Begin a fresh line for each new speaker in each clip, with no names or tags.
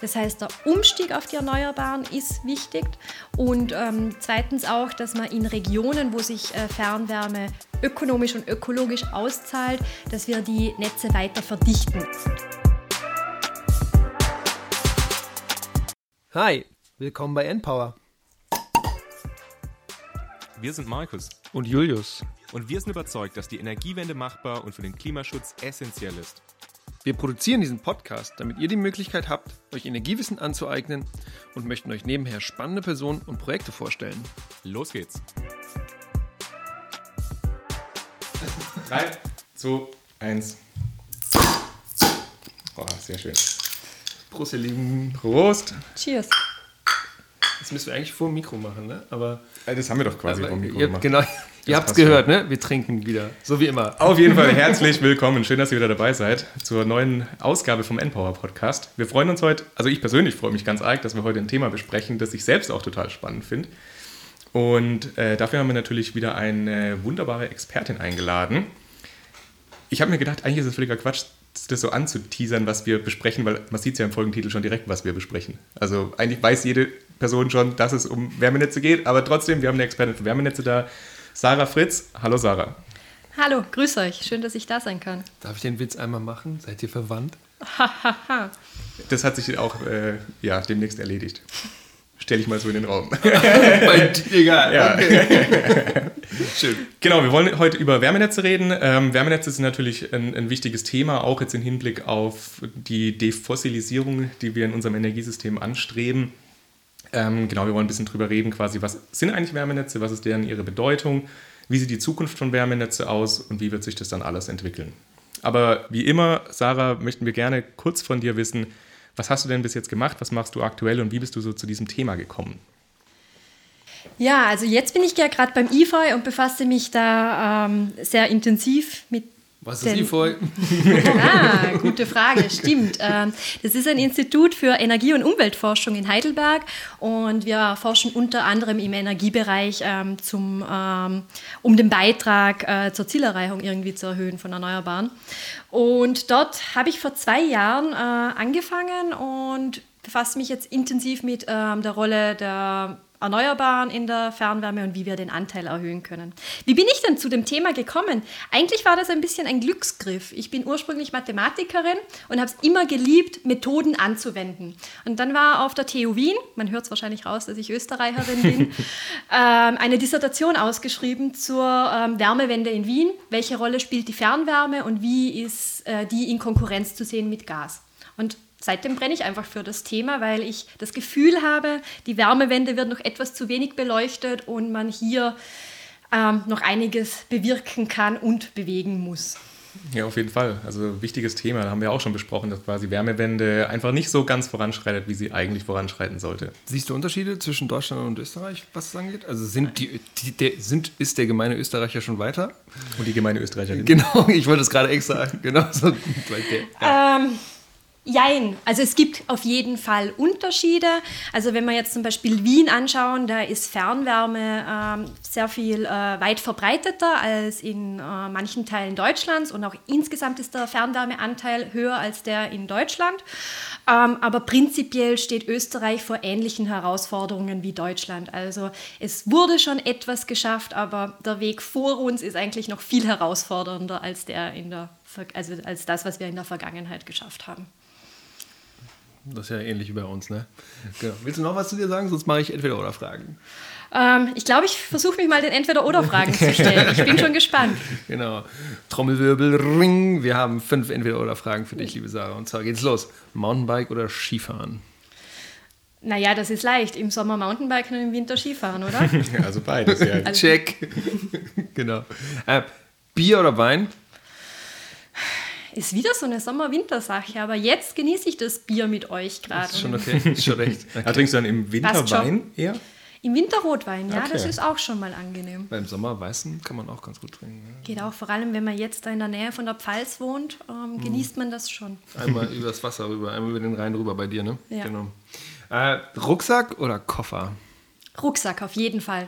Das heißt, der Umstieg auf die Erneuerbaren ist wichtig. Und ähm, zweitens auch, dass man in Regionen, wo sich äh, Fernwärme ökonomisch und ökologisch auszahlt, dass wir die Netze weiter verdichten.
Hi, willkommen bei Npower.
Wir sind Markus.
Und Julius.
Und wir sind überzeugt, dass die Energiewende machbar und für den Klimaschutz essentiell ist.
Wir produzieren diesen Podcast, damit ihr die Möglichkeit habt, euch Energiewissen anzueignen und möchten euch nebenher spannende Personen und Projekte vorstellen.
Los geht's. 3, 2, 1. Oh, sehr schön.
Prost, ihr Lieben.
Prost.
Cheers.
Das müssen wir eigentlich vor dem Mikro machen, ne? Aber
Äh, Das haben wir doch quasi
aber
vom Mikro gemacht.
genau, ihr habt es gehört, ne? Wir trinken wieder, so wie immer.
Auf jeden Fall herzlich willkommen. Schön, dass ihr wieder dabei seid zur neuen Ausgabe vom Npower Podcast. Wir freuen uns heute, also ich persönlich freue mich ganz arg, dass wir heute ein Thema besprechen, das ich selbst auch total spannend finde. Und äh, dafür haben wir natürlich wieder eine wunderbare Expertin eingeladen. Ich habe mir gedacht, eigentlich ist es völliger Quatsch, das so anzuteasern, was wir besprechen, weil man sieht ja im Folgentitel schon direkt, was wir besprechen. Also eigentlich weiß jede Person schon, dass es um Wärmenetze geht, aber trotzdem, wir haben eine Expertin für Wärmenetze da, Sarah Fritz. Hallo Sarah.
Hallo, grüß euch. Schön, dass ich da sein kann.
Darf ich den Witz einmal machen? Seid ihr verwandt?
Das hat sich auch äh, ja, demnächst erledigt. Stell ich mal so in den Raum.
Egal.
Ja.
Schön.
Genau, wir wollen heute über Wärmenetze reden. Ähm, Wärmenetze sind natürlich ein, ein wichtiges Thema, auch jetzt im Hinblick auf die Defossilisierung, die wir in unserem Energiesystem anstreben. Ähm, genau, wir wollen ein bisschen drüber reden, quasi, was sind eigentlich Wärmenetze, was ist deren ihre Bedeutung, wie sieht die Zukunft von Wärmenetze aus und wie wird sich das dann alles entwickeln. Aber wie immer, Sarah, möchten wir gerne kurz von dir wissen, was hast du denn bis jetzt gemacht, was machst du aktuell und wie bist du so zu diesem Thema gekommen?
Ja, also jetzt bin ich ja gerade beim IFOI und befasse mich da ähm, sehr intensiv mit
Was ist IFOI?
Ah, gute Frage, stimmt. Ähm, Das ist ein Institut für Energie- und Umweltforschung in Heidelberg und wir forschen unter anderem im Energiebereich, ähm, zum, ähm, um den Beitrag äh, zur Zielerreichung irgendwie zu erhöhen von Erneuerbaren. Und dort habe ich vor zwei Jahren äh, angefangen und befasse mich jetzt intensiv mit der Rolle der Erneuerbaren in der Fernwärme und wie wir den Anteil erhöhen können. Wie bin ich denn zu dem Thema gekommen? Eigentlich war das ein bisschen ein Glücksgriff. Ich bin ursprünglich Mathematikerin und habe es immer geliebt, Methoden anzuwenden. Und dann war auf der TU Wien, man hört es wahrscheinlich raus, dass ich Österreicherin bin, ähm, eine Dissertation ausgeschrieben zur ähm, Wärmewende in Wien. Welche Rolle spielt die Fernwärme und wie ist äh, die in Konkurrenz zu sehen mit Gas? Und seitdem brenne ich einfach für das Thema, weil ich das Gefühl habe, die Wärmewende wird noch etwas zu wenig beleuchtet und man hier ähm, noch einiges bewirken kann und bewegen muss.
Ja, auf jeden Fall. Also wichtiges Thema, da haben wir auch schon besprochen, dass quasi Wärmewende einfach nicht so ganz voranschreitet, wie sie eigentlich voranschreiten sollte.
Siehst du Unterschiede zwischen Deutschland und Österreich, was das angeht? Also sind die, die der, sind, ist der gemeine Österreicher schon weiter?
Und die gemeine Österreicherin.
Genau, ich wollte es gerade extra. Genau so. weil der-
Ähm, Jein, also es gibt auf jeden Fall Unterschiede. Also wenn wir jetzt zum Beispiel Wien anschauen, da ist Fernwärme ähm, sehr viel äh, weit verbreiteter als in äh, manchen Teilen Deutschlands und auch insgesamt ist der Fernwärmeanteil höher als der in Deutschland. Ähm, aber prinzipiell steht Österreich vor ähnlichen Herausforderungen wie Deutschland. Also es wurde schon etwas geschafft, aber der Weg vor uns ist eigentlich noch viel herausfordernder als, der in der, also als das, was wir in der Vergangenheit geschafft haben.
Das ist ja ähnlich wie bei uns, ne? Genau. Willst du noch was zu dir sagen? Sonst mache ich entweder oder Fragen.
Ähm, ich glaube, ich versuche mich mal den Entweder-Oder-Fragen zu stellen. Ich bin schon gespannt.
Genau. Trommelwirbel, ring. Wir haben fünf entweder oder Fragen für dich, liebe Sarah. Und zwar geht's los. Mountainbike oder Skifahren?
Naja, das ist leicht. Im Sommer Mountainbiken und im Winter Skifahren, oder?
Also beides, ja.
Also-
Check. genau. Äh, Bier oder Wein?
Ist wieder so eine Sommer-Winter-Sache, aber jetzt genieße ich das Bier mit euch gerade.
Ist schon okay. Ist schon recht.
Aber trinkst du dann im Winter. Wein eher?
Im Winter Rotwein, ja,
Okay.
das ist auch schon mal angenehm.
Beim Sommer Weißen kann man auch ganz gut trinken. ne?
Geht auch vor allem, wenn man jetzt da in der Nähe von der Pfalz wohnt,
Mhm.
ähm, genießt man das schon.
Einmal übers Wasser rüber, einmal über den Rhein rüber bei dir, ne?
Ja.
Genau. Äh, Rucksack oder Koffer?
Rucksack auf jeden Fall.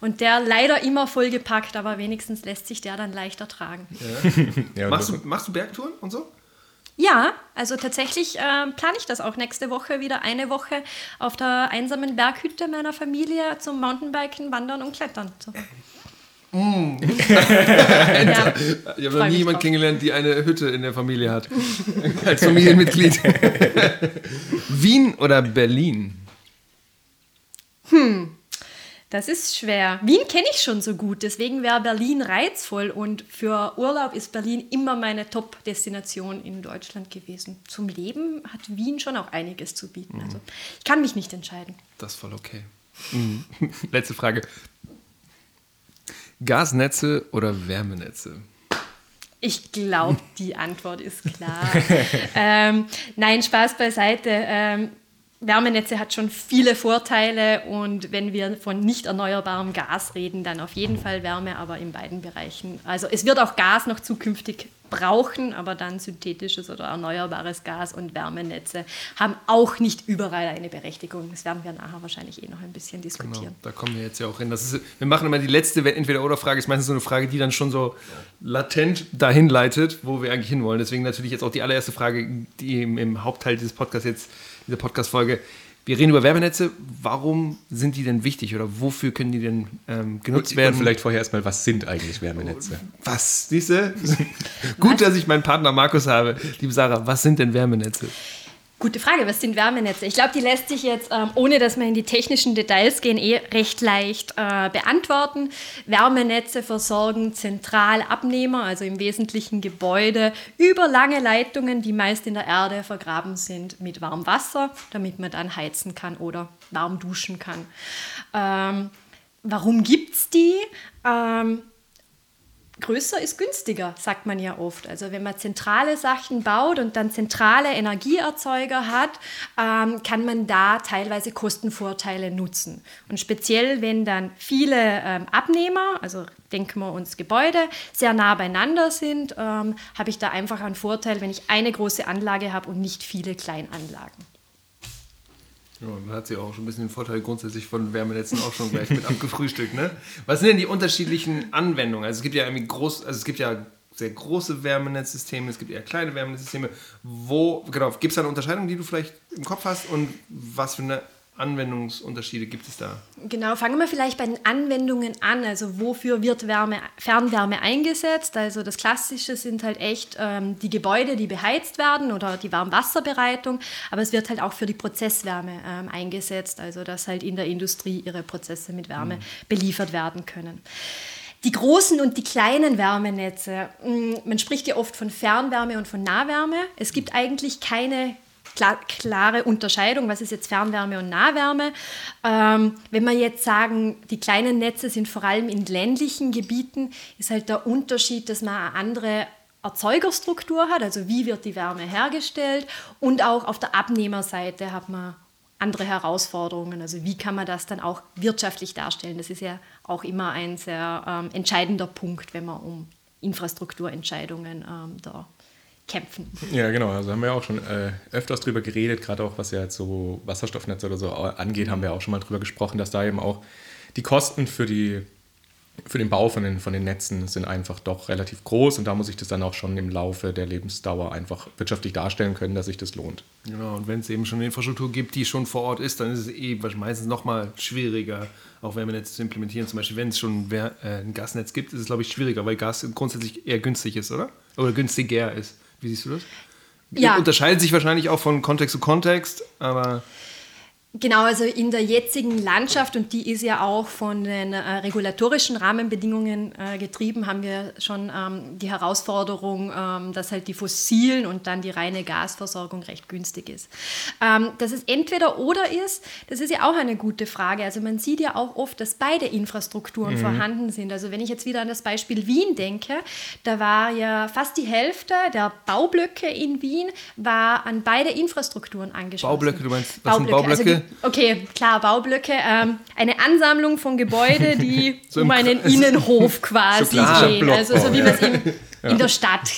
Und der leider immer vollgepackt, aber wenigstens lässt sich der dann leichter tragen.
Ja,
Machst du, machst du Bergtouren und so?
Ja, also tatsächlich äh, plane ich das auch nächste Woche wieder eine Woche auf der einsamen Berghütte meiner Familie zum Mountainbiken, Wandern und Klettern. So.
Mm. ja, ich habe noch nie jemanden kennengelernt, die eine Hütte in der Familie hat. Als Familienmitglied. Wien oder Berlin?
Hm. Das ist schwer. Wien kenne ich schon so gut, deswegen wäre Berlin reizvoll und für Urlaub ist Berlin immer meine Top-Destination in Deutschland gewesen. Zum Leben hat Wien schon auch einiges zu bieten. Also ich kann mich nicht entscheiden.
Das ist voll okay. Mhm. Letzte Frage. Gasnetze oder Wärmenetze?
Ich glaube, die Antwort ist klar. ähm, nein, Spaß beiseite. Ähm, Wärmenetze hat schon viele Vorteile und wenn wir von nicht erneuerbarem Gas reden, dann auf jeden Fall Wärme, aber in beiden Bereichen. Also es wird auch Gas noch zukünftig brauchen, aber dann synthetisches oder erneuerbares Gas und Wärmenetze haben auch nicht überall eine Berechtigung. Das werden wir nachher wahrscheinlich eh noch ein bisschen diskutieren. Genau,
da kommen wir jetzt ja auch hin. Das ist, wir machen immer die letzte Entweder-Oder-Frage, ist meistens so eine Frage, die dann schon so latent dahin leitet, wo wir eigentlich hinwollen. Deswegen natürlich jetzt auch die allererste Frage, die im, im Hauptteil dieses Podcasts jetzt dieser Podcast-Folge. Wir reden über Werbernetze. Warum sind die denn wichtig oder wofür können die denn ähm, genutzt und, werden?
Vielleicht vorher erstmal, was sind eigentlich Wärmenetze?
Was? Siehst du? Gut, dass ich meinen Partner Markus habe. Liebe Sarah, was sind denn Wärmenetze?
Gute Frage, was sind Wärmenetze? Ich glaube, die lässt sich jetzt, ähm, ohne dass wir in die technischen Details gehen, eh recht leicht äh, beantworten. Wärmenetze versorgen Zentralabnehmer, also im Wesentlichen Gebäude, über lange Leitungen, die meist in der Erde vergraben sind, mit warmem Wasser, damit man dann heizen kann oder warm duschen kann. Ähm, warum gibt es die? Ähm, größer ist günstiger, sagt man ja oft. Also wenn man zentrale Sachen baut und dann zentrale Energieerzeuger hat, ähm, kann man da teilweise Kostenvorteile nutzen. Und speziell, wenn dann viele ähm, Abnehmer, also denken wir uns Gebäude, sehr nah beieinander sind, ähm, habe ich da einfach einen Vorteil, wenn ich eine große Anlage habe und nicht viele Kleinanlagen.
Ja, dann hat sie auch schon ein bisschen den Vorteil grundsätzlich von Wärmenetzen auch schon gleich mit abgefrühstückt. Ne? Was sind denn die unterschiedlichen Anwendungen? Also es gibt ja irgendwie groß, also es gibt ja sehr große Wärmenetzsysteme, es gibt eher kleine Wärmenetzsysteme. Wo, genau, gibt es da eine Unterscheidung, die du vielleicht im Kopf hast und was für eine Anwendungsunterschiede gibt es da?
Genau, fangen wir vielleicht bei den Anwendungen an. Also wofür wird Wärme, Fernwärme eingesetzt? Also das Klassische sind halt echt ähm, die Gebäude, die beheizt werden oder die Warmwasserbereitung. Aber es wird halt auch für die Prozesswärme ähm, eingesetzt, also dass halt in der Industrie ihre Prozesse mit Wärme mhm. beliefert werden können. Die großen und die kleinen Wärmenetze. Mm, man spricht ja oft von Fernwärme und von Nahwärme. Es gibt eigentlich keine klar, klare Unterscheidung, was ist jetzt Fernwärme und Nahwärme. Ähm, wenn wir jetzt sagen, die kleinen Netze sind vor allem in ländlichen Gebieten, ist halt der Unterschied, dass man eine andere Erzeugerstruktur hat, also wie wird die Wärme hergestellt und auch auf der Abnehmerseite hat man andere Herausforderungen. Also wie kann man das dann auch wirtschaftlich darstellen? Das ist ja auch immer ein sehr ähm, entscheidender Punkt, wenn man um Infrastrukturentscheidungen ähm, da kämpfen.
Ja, genau. Also haben wir auch schon äh, öfters drüber geredet, gerade auch was ja jetzt so Wasserstoffnetze oder so angeht, haben wir auch schon mal drüber gesprochen, dass da eben auch die Kosten für die für den Bau von den, von den Netzen sind einfach doch relativ groß und da muss ich das dann auch schon im Laufe der Lebensdauer einfach wirtschaftlich darstellen können, dass sich das lohnt.
Genau, und wenn es eben schon eine Infrastruktur gibt, die schon vor Ort ist, dann ist es eh meistens noch mal schwieriger, auch Wärmenetze zu implementieren. Zum Beispiel, wenn es schon äh, ein Gasnetz gibt, ist es, glaube ich, schwieriger, weil Gas grundsätzlich eher günstig ist, oder? Oder günstiger ist. Wie siehst du das? Ja. Unterscheidet sich wahrscheinlich auch von Kontext zu Kontext, aber.
Genau, also in der jetzigen Landschaft, und die ist ja auch von den äh, regulatorischen Rahmenbedingungen äh, getrieben, haben wir schon ähm, die Herausforderung, ähm, dass halt die fossilen und dann die reine Gasversorgung recht günstig ist. Ähm, dass es entweder oder ist, das ist ja auch eine gute Frage. Also man sieht ja auch oft, dass beide Infrastrukturen mhm. vorhanden sind. Also wenn ich jetzt wieder an das Beispiel Wien denke, da war ja fast die Hälfte der Baublöcke in Wien war an beide Infrastrukturen angeschlossen.
Baublöcke, du meinst, was Baublöcke? sind Baublöcke? Also
Okay, klar, Baublöcke. Ähm, eine Ansammlung von Gebäuden, die so um einen Innenhof quasi stehen. Also so wie man es in, ja. in der Stadt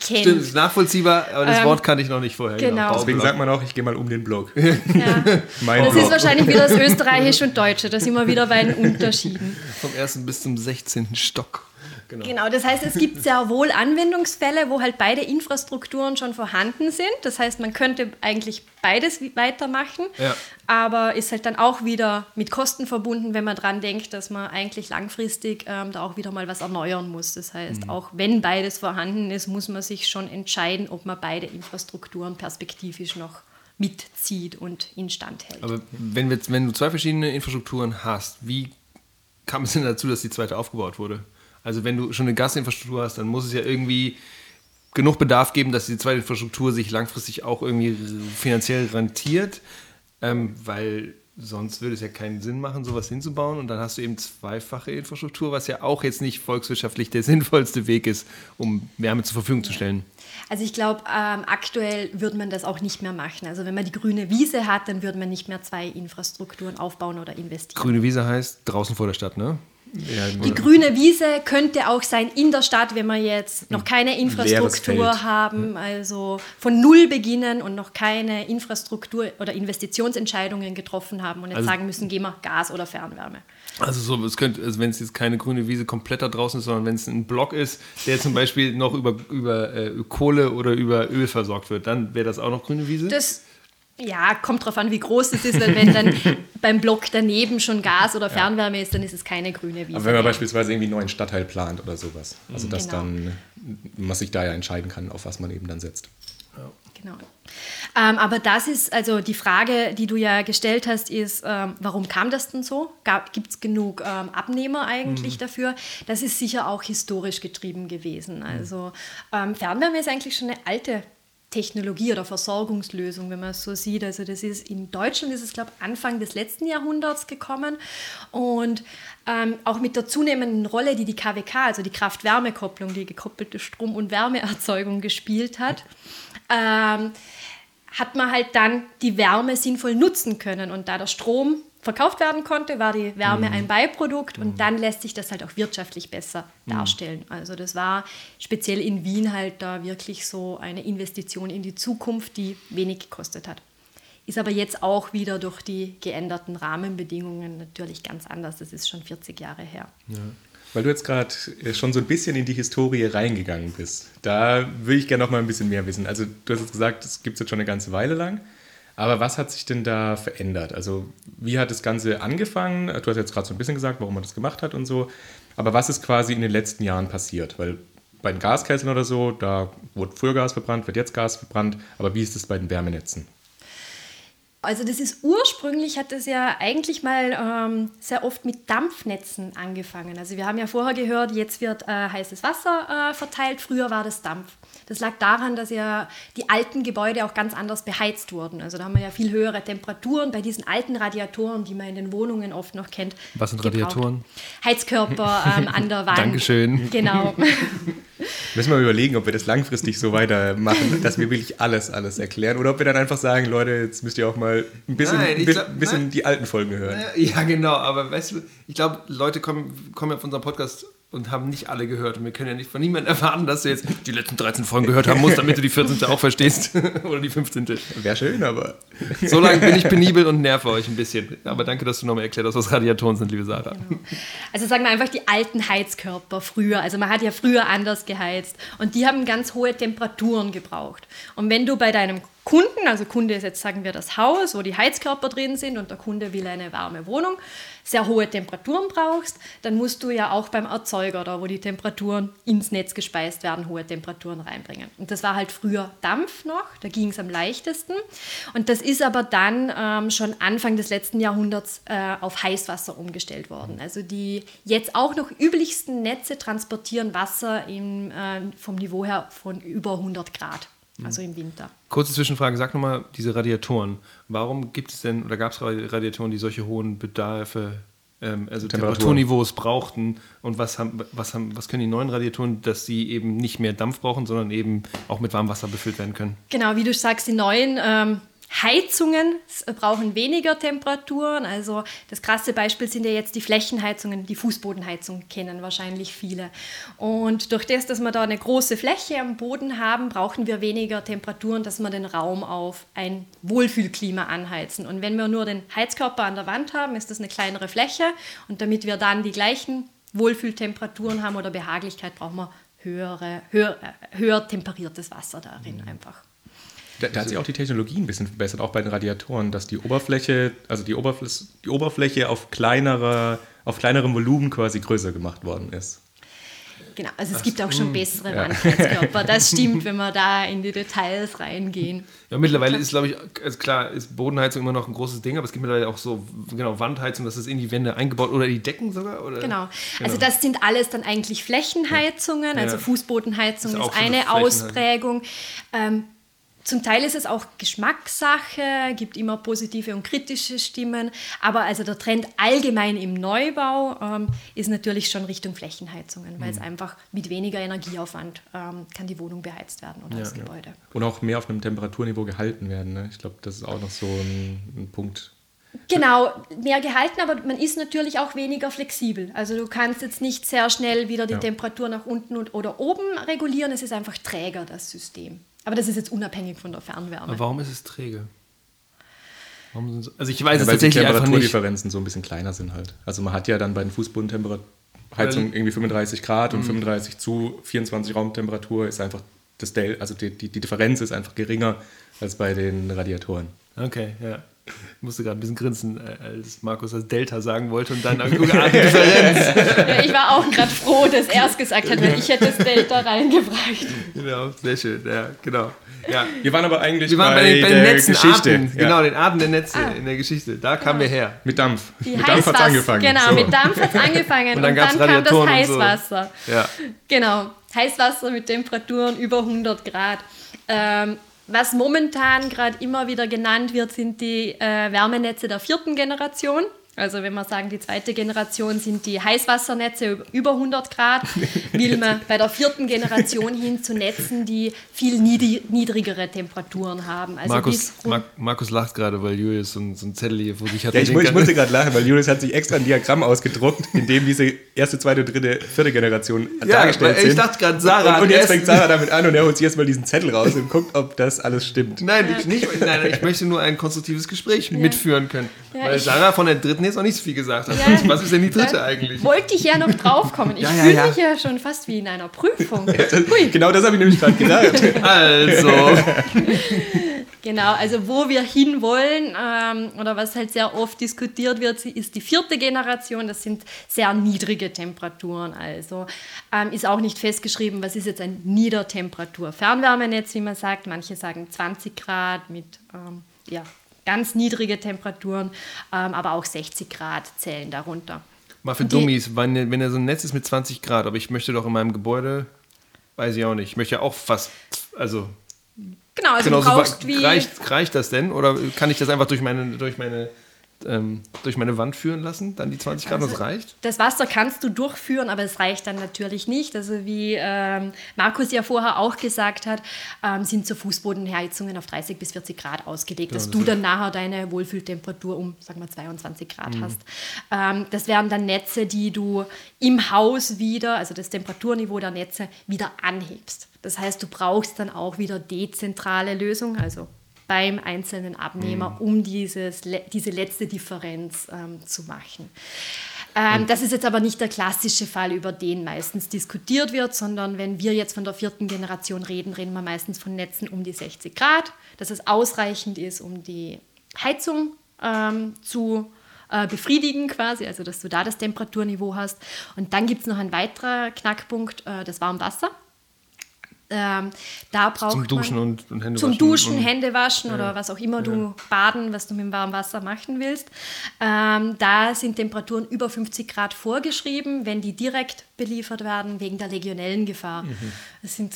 kennt. Stimmt,
ist nachvollziehbar, aber das ähm, Wort kannte ich noch nicht vorher.
Genau. genau. Deswegen sagt man auch, ich gehe mal um den Block. Ja.
das Block. ist wahrscheinlich wieder das Österreichische und Deutsche, da sind wir wieder bei den Unterschieden.
Vom ersten bis zum 16. Stock. Genau.
Genau, das heißt, es gibt sehr wohl Anwendungsfälle, wo halt beide Infrastrukturen schon vorhanden sind. Das heißt, man könnte eigentlich beides weitermachen,
Ja.
aber ist halt dann auch wieder mit Kosten verbunden, wenn man dran denkt, dass man eigentlich langfristig ähm, da auch wieder mal was erneuern muss. Das heißt,
Mhm.
auch wenn beides vorhanden ist, muss man sich schon entscheiden, ob man beide Infrastrukturen perspektivisch noch mitzieht und instand hält.
Aber wenn, wir, wenn du zwei verschiedene Infrastrukturen hast, wie kam es denn dazu, dass die zweite aufgebaut wurde? Also wenn du schon eine Gasinfrastruktur hast, dann muss es ja irgendwie genug Bedarf geben, dass die zweite Infrastruktur sich langfristig auch irgendwie finanziell rentiert, ähm, weil sonst würde es ja keinen Sinn machen, sowas hinzubauen und dann hast du eben zweifache Infrastruktur, was ja auch jetzt nicht volkswirtschaftlich der sinnvollste Weg ist, um Wärme zur Verfügung zu stellen.
Also ich glaube, ähm, aktuell würde man das auch nicht mehr machen. Also wenn man die grüne Wiese hat, dann würde man nicht mehr zwei Infrastrukturen aufbauen oder investieren.
Grüne Wiese heißt draußen vor der Stadt, ne?
Ja,
Die grüne Wiese könnte auch sein in der Stadt, wenn wir jetzt noch keine Infrastruktur haben, also von Null beginnen und noch keine Infrastruktur oder Investitionsentscheidungen getroffen haben und jetzt
Also-
sagen müssen, gehen wir Gas oder Fernwärme.
Also so, es könnte, also wenn es jetzt keine grüne Wiese komplett da draußen ist, sondern wenn es ein Block ist, der zum Beispiel noch über, über äh, Kohle oder über Öl versorgt wird, dann wäre das auch noch grüne Wiese?
Das ja, kommt drauf an, wie groß es ist, weil wenn dann beim Block daneben schon Gas oder Fernwärme ist, dann ist es keine grüne Wiese.
Aber wenn man
mehr.
beispielsweise irgendwie einen neuen Stadtteil plant oder sowas. Also dass
Genau.
dann man sich da ja entscheiden kann, auf was man eben dann setzt.
Genau. Ähm, aber das ist, also die Frage, die du ja gestellt hast, ist, ähm, warum kam das denn so? Gibt es genug ähm, Abnehmer eigentlich dafür? Das ist sicher auch historisch getrieben gewesen. Also ähm, Fernwärme ist eigentlich schon eine alte Technologie oder Versorgungslösung, wenn man es so sieht. Also das ist in Deutschland ist es, glaube ich, Anfang des letzten Jahrhunderts gekommen und ähm, auch mit der zunehmenden Rolle, die die KWK, also die Kraft-Wärme-Kopplung, die gekoppelte Strom- und Wärmeerzeugung gespielt hat, ähm, hat man halt dann die Wärme sinnvoll nutzen können. Und da der Strom verkauft werden konnte, war die Wärme ein Beiprodukt und dann lässt sich das halt auch wirtschaftlich besser darstellen. Also das war speziell in Wien halt da wirklich so eine Investition in die Zukunft, die wenig gekostet hat. Ist aber jetzt auch wieder durch die geänderten Rahmenbedingungen natürlich ganz anders. Das ist schon 40 Jahre her.
Weil du jetzt gerade schon so ein bisschen in die Historie reingegangen bist. Da würde ich gerne noch mal ein bisschen mehr wissen. Also du hast jetzt gesagt, das gibt es jetzt schon eine ganze Weile lang. Aber was hat sich denn da verändert? Also wie hat das Ganze angefangen? Du hast jetzt gerade so ein bisschen gesagt, warum man das gemacht hat und so. Aber was ist quasi in den letzten Jahren passiert? Weil bei den Gaskesseln oder so, da wurde früher Gas verbrannt, wird jetzt Gas verbrannt. Aber wie ist es bei den Wärmenetzen?
Also das ist ursprünglich, hat das ja eigentlich mal ähm, sehr oft mit Dampfnetzen angefangen. Also wir haben ja vorher gehört, jetzt wird äh, heißes Wasser äh, verteilt, früher war das Dampf. Das lag daran, dass ja die alten Gebäude auch ganz anders beheizt wurden. Also da haben wir ja viel höhere Temperaturen bei diesen alten Radiatoren, die man in den Wohnungen oft noch kennt.
Was sind
gebraucht.
Radiatoren?
Heizkörper ähm, an der Wand.
Dankeschön.
Genau.
Müssen wir überlegen, ob wir das langfristig so weitermachen, dass wir wirklich alles, alles erklären. Oder ob wir dann einfach sagen, Leute, jetzt müsst ihr auch mal ein bisschen,
Nein, ich
ein
glaub-
bisschen
nein.
die alten Folgen hören.
Ja, genau, aber weißt du, ich glaube, Leute kommen, kommen auf unseren Podcast und haben nicht alle gehört. Und wir können ja nicht von niemandem erwarten, dass du jetzt die letzten 13 Folgen gehört haben musst, damit du die 14. auch verstehst. Oder die 15.
Wäre schön, aber.
So lange bin ich penibel und nerve euch ein bisschen. Aber danke, dass du nochmal erklärt hast, was Radiatoren sind, liebe Sarah.
Also sagen wir einfach die alten Heizkörper früher. Also man hat ja früher anders geheizt und die haben ganz hohe Temperaturen gebraucht. Und wenn du bei deinem Kunden, also Kunde ist jetzt sagen wir das Haus, wo die Heizkörper drin sind und der Kunde will eine warme Wohnung, sehr hohe Temperaturen brauchst, dann musst du ja auch beim Erzeuger, da wo die Temperaturen ins Netz gespeist werden, hohe Temperaturen reinbringen. Und das war halt früher Dampf noch, da ging es am leichtesten. Und das ist aber dann ähm, schon Anfang des letzten Jahrhunderts äh, auf Heißwasser umgestellt worden. Also die jetzt auch noch üblichsten Netze transportieren Wasser im, äh, vom Niveau her von über 100 Grad, also im Winter.
Kurze Zwischenfrage, sag nochmal diese Radiatoren. Warum gibt es denn oder gab es Radiatoren, die solche hohen Bedarfe, ähm, also. Temperaturniveaus brauchten? Und was, haben, was, haben, was können die neuen Radiatoren, dass sie eben nicht mehr Dampf brauchen, sondern eben auch mit warmem Wasser befüllt werden können?
Genau, wie du sagst, die neuen ähm, Heizungen brauchen weniger Temperaturen. Also das krasse Beispiel sind ja jetzt die Flächenheizungen, die Fußbodenheizung kennen wahrscheinlich viele. Und durch das, dass wir da eine große Fläche am Boden haben, brauchen wir weniger Temperaturen, dass wir den Raum auf ein Wohlfühlklima anheizen. Und wenn wir nur den Heizkörper an der Wand haben, ist das eine kleinere Fläche. Und damit wir dann die gleichen Wohlfühltemperaturen haben oder Behaglichkeit, brauchen wir höhere, höher, höher temperiertes Wasser darin
Mhm.
einfach.
Da, da hat sich auch die Technologie ein bisschen verbessert, auch bei den Radiatoren, dass die Oberfläche, also die, Oberfläche, die Oberfläche auf, kleinerer, auf kleinerem Volumen quasi größer gemacht worden ist.
Genau, also es gibt auch schon bessere Wandheizkörper. Das stimmt, wenn wir da in die Details reingehen.
Ja, mittlerweile ist, glaube ich, also klar, ist Bodenheizung immer noch ein großes Ding, aber es gibt mittlerweile auch so, genau, Wandheizung, das ist in die Wände eingebaut oder die Decken sogar? Oder?
Genau. Also das sind alles dann eigentlich Flächenheizungen, also
Ja.
Fußbodenheizung
Ist
ist,
eine.
Ausprägung. Ähm, zum Teil ist es auch Geschmackssache, gibt immer positive und kritische Stimmen, aber also der Trend allgemein im Neubau ähm, ist natürlich schon Richtung Flächenheizungen, weil es
Mhm.
einfach mit weniger Energieaufwand ähm, kann die Wohnung beheizt werden oder das Gebäude.
Und auch mehr auf einem Temperaturniveau gehalten werden. Ne? Ich glaube, das ist auch noch so ein, ein Punkt.
Genau, mehr gehalten, aber man ist natürlich auch weniger flexibel. Also du kannst jetzt nicht sehr schnell wieder die
Ja.
Temperatur nach unten und, oder oben regulieren. Es ist einfach träger, das System. Aber das ist jetzt unabhängig von der Fernwärme.
Aber warum ist es träge? Warum sind so, also ich weiß
Ja,
es
weil die
tatsächlich nicht.
Temperaturdifferenzen so ein bisschen kleiner sind halt. Also man hat ja dann bei den Fußbodentemperaturen irgendwie 35 Grad
Mhm.
und 35 zu 24 Raumtemperatur ist einfach das Del, also die, die, die Differenz ist einfach geringer als bei den Radiatoren.
Okay, ja. Ich musste gerade ein bisschen grinsen, äh, als Markus das Delta sagen wollte und dann Differenz.
Ja, ich war auch gerade froh, dass er es gesagt hat, weil ich hätte das Delta reingebracht.
genau, sehr schön, ja, genau. Ja.
Wir waren aber eigentlich
Wir waren bei, den, bei den
der
Netzen,
Geschichte.
Arten,
Ja.
genau, den Arten der Netze
Ah.
in der Geschichte. Da kamen wir her.
Mit Dampf.
Die
mit Dampf hat's
Heißwasser-
angefangen.
Genau,
So.
mit Dampf hat es angefangen
Und
und
dann
dann,
gab's
kam das
und so.
Heißwasser.
Ja.
Genau, Heißwasser mit Temperaturen über 100 Grad. Ähm, was momentan gerade immer wieder genannt wird, sind die äh, Wärmenetze der vierten Generation. Also wenn wir sagen, die zweite Generation sind die Heißwassernetze über- über 100 Grad, will man bei der vierten Generation hin zu Netzen, die viel niedri- niedrigere Temperaturen haben. Also
Markus, Mar Markus lacht gerade, weil Julius so ein, so ein Zettel hier vor sich hat.
Ja, ich, ich musste gerade lachen, weil Julius hat sich extra ein Diagramm ausgedruckt, in dem diese erste, zweite, dritte, vierte Generation
ja,
dargestellt sind.
ich dachte gerade, Sarah.
und, und jetzt fängt Sarah damit an und er holt sich jetzt mal diesen Zettel raus und guckt, ob das alles stimmt.
Nein, ich nicht. Nein, ich möchte nur ein konstruktives Gespräch mitführen können.
Ja,
weil Sarah von der dritten jetzt noch nicht so viel gesagt hat.
Ja.
Was ist denn die dritte eigentlich?
Wollte ich ja noch draufkommen. Ich
Ja, ja,
fühle
ja.
mich ja schon fast wie in einer Prüfung.
Das, genau das habe ich nämlich gerade gedacht.
Also,
Genau, also wo wir hinwollen ähm, oder was halt sehr oft diskutiert wird, ist die vierte Generation. Das sind sehr niedrige Temperaturen. Also ähm, ist auch nicht festgeschrieben, was ist jetzt ein Niedertemperatur-Fernwärmenetz, wie man sagt. Manche sagen 20 Grad mit ähm, ja, ganz niedrige Temperaturen, ähm, aber auch 60 Grad zählen darunter.
mal für
Die-
Dummies, wenn, wenn da so ein Netz ist mit 20 Grad, aber ich möchte doch in meinem Gebäude, weiß ich auch nicht, ich möchte ja auch fast, also
Genau, also
genau
du brauchst
so,
wie...
reicht, reicht das denn? Oder kann ich das einfach durch meine, durch meine, ähm, durch meine Wand führen lassen, dann die 20 Grad, und das reicht?
Das Wasser kannst du durchführen, aber es reicht dann natürlich nicht. Also wie ähm, Markus ja vorher auch gesagt hat, ähm, sind so Fußbodenheizungen auf 30 bis 40 Grad ausgelegt, dass du dann nachher deine Wohlfühltemperatur um, sagen wir, 22 Grad hast. Ähm, das wären dann Netze, die du im Haus wieder, also das Temperaturniveau der Netze, wieder anhebst. Das heißt, du brauchst dann auch wieder dezentrale Lösung, also beim einzelnen Abnehmer, um dieses, diese letzte Differenz ähm, zu machen. Ähm, das ist jetzt aber nicht der klassische Fall, über den meistens diskutiert wird, sondern wenn wir jetzt von der vierten Generation reden, reden wir meistens von Netzen um die 60 Grad, dass es ausreichend ist, um die Heizung ähm, zu äh, befriedigen quasi, also dass du da das Temperaturniveau hast. Und dann gibt es noch einen weiteren Knackpunkt, äh, das Warmwasser. Ähm, da braucht
Zum Duschen
man,
und, und Hände
zum
waschen
Duschen,
und,
Hände waschen oder was auch immer du baden, was du mit dem warmen Wasser machen willst. Ähm, da sind Temperaturen über 50 Grad vorgeschrieben, wenn die direkt beliefert werden, wegen der Legionellengefahr.
Mhm.
Das sind,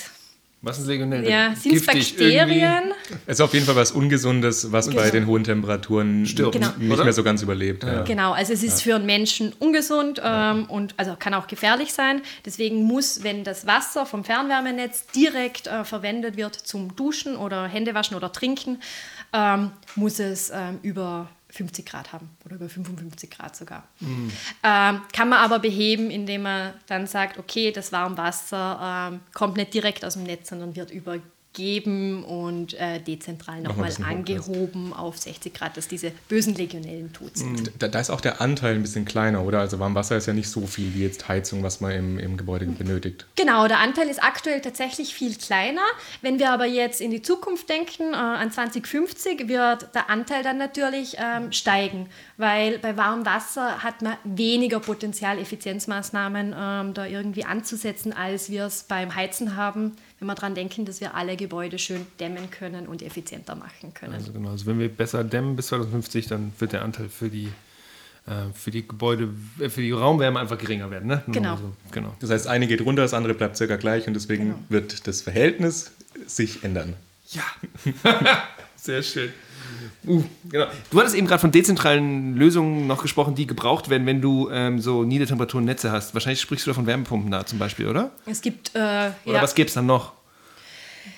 Was ist Legionell?
ja, sind
Giftig
Bakterien.
Es ist auf jeden Fall was Ungesundes, was bei
Genau.
den hohen Temperaturen
Stirbt,
Genau.
nicht
oder?
mehr so ganz überlebt. Ja.
Genau, also es ist für einen Menschen ungesund ähm, und also kann auch gefährlich sein. Deswegen muss, wenn das Wasser vom Fernwärmenetz direkt äh, verwendet wird zum Duschen oder Händewaschen oder Trinken, ähm, muss es ähm, über 50 Grad haben oder über 55 Grad sogar. Ähm, kann man aber beheben, indem man dann sagt, okay, das Warmwasser ähm, kommt nicht direkt aus dem Netz, sondern wird über geben und äh, dezentral nochmal angehoben auf 60 Grad, dass diese bösen Legionellen tot sind.
Da, da, ist auch der Anteil ein bisschen kleiner, oder? Also Warmwasser ist ja nicht so viel wie jetzt Heizung, was man im, im Gebäude benötigt.
Genau, der Anteil ist aktuell tatsächlich viel kleiner. Wenn wir aber jetzt in die Zukunft denken, äh, an 2050, wird der Anteil dann natürlich ähm, steigen, weil bei warmem Wasser hat man weniger Potenzial, Effizienzmaßnahmen ähm, da irgendwie anzusetzen, als wir es beim Heizen haben wenn wir daran denken, dass wir alle Gebäude schön dämmen können und effizienter machen können.
Also genau, also wenn wir besser dämmen bis 2050, dann wird der Anteil für die äh, für die Gebäude, äh, für die Raumwärme einfach geringer werden. Ne?
Genau. So,
genau. Das heißt, eine geht runter, das andere bleibt circa gleich und deswegen genau. wird das Verhältnis sich ändern.
Ja, sehr schön. Uh, genau. Du hattest eben gerade von dezentralen Lösungen noch gesprochen, die gebraucht werden, wenn du ähm, so Niedertemperaturnetze hast. Wahrscheinlich sprichst du da von Wärmepumpen da zum Beispiel, oder?
Es gibt. Äh,
oder ja. was gibt es dann noch?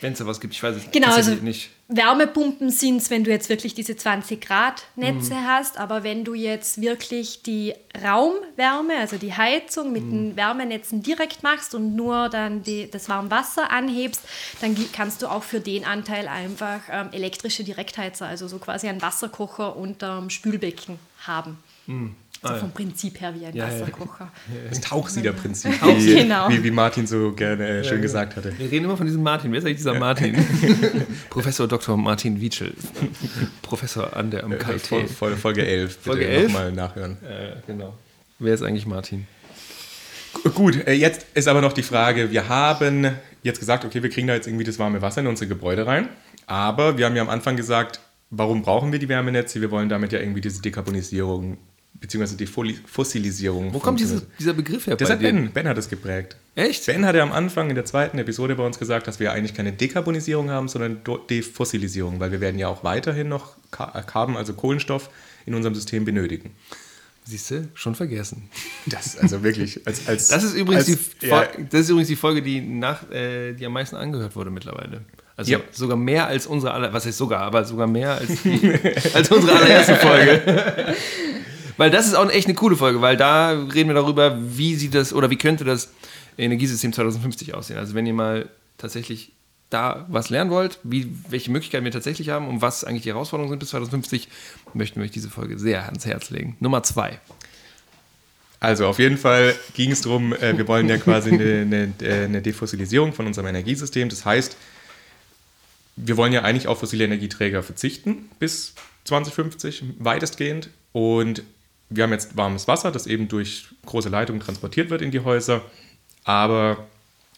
Wenn es da was gibt, ich weiß es
genau, also nicht. Wärmepumpen sind es, wenn du jetzt wirklich diese 20 Grad Netze mhm. hast, aber wenn du jetzt wirklich die Raumwärme, also die Heizung mit mhm. den Wärmenetzen direkt machst und nur dann die, das Warmwasser anhebst, dann kannst du auch für den Anteil einfach ähm, elektrische Direktheizer, also so quasi einen Wasserkocher unterm Spülbecken haben. Mhm. So ah, vom Prinzip her wie ein ja, Wasserkocher.
Das Tauchsieder-Prinzip, wie, genau. wie, wie, Martin so gerne äh, schön gesagt hatte.
Wir reden immer von diesem Martin. Wer ist eigentlich dieser Martin? Professor Dr. Martin Wietschel. Professor an der MKT.
Äh, Folge, Folge 11.
Folge 11?
Nochmal nachhören.
Äh, genau. Wer ist eigentlich Martin?
Gut, äh, jetzt ist aber noch die Frage, wir haben jetzt gesagt, okay, wir kriegen da jetzt irgendwie das warme Wasser in unsere Gebäude rein, aber wir haben ja am Anfang gesagt, warum brauchen wir die Wärmenetze? Wir wollen damit ja irgendwie diese Dekarbonisierung beziehungsweise die Fossilisierung.
Wo kommt diese, dieser Begriff her?
Das hat Ben. Ben hat es geprägt.
Echt?
Ben hat ja am Anfang in der zweiten Episode bei uns gesagt, dass wir eigentlich keine Dekarbonisierung haben, sondern Defossilisierung, weil wir werden ja auch weiterhin noch Carbon, also Kohlenstoff, in unserem System benötigen.
Siehst du, schon vergessen.
Das also wirklich als, als
das ist übrigens als, die ja. das ist übrigens die Folge, die nach äh, die am meisten angehört wurde mittlerweile. Also ja. sogar mehr als unsere aller, was heißt sogar, aber sogar mehr als, die, als unsere allererste Folge. Weil das ist auch echt eine coole Folge, weil da reden wir darüber, wie sieht das oder wie könnte das Energiesystem 2050 aussehen. Also wenn ihr mal tatsächlich da was lernen wollt, wie, welche Möglichkeiten wir tatsächlich haben und was eigentlich die Herausforderungen sind bis 2050, möchten wir euch diese Folge sehr ans Herz legen. Nummer zwei.
Also auf jeden Fall ging es darum, äh, wir wollen ja quasi eine, eine, eine, Defossilisierung von unserem Energiesystem. Das heißt, wir wollen ja eigentlich auf fossile Energieträger verzichten bis 2050, weitestgehend. Und wir haben jetzt warmes Wasser, das eben durch große Leitungen transportiert wird in die Häuser. Aber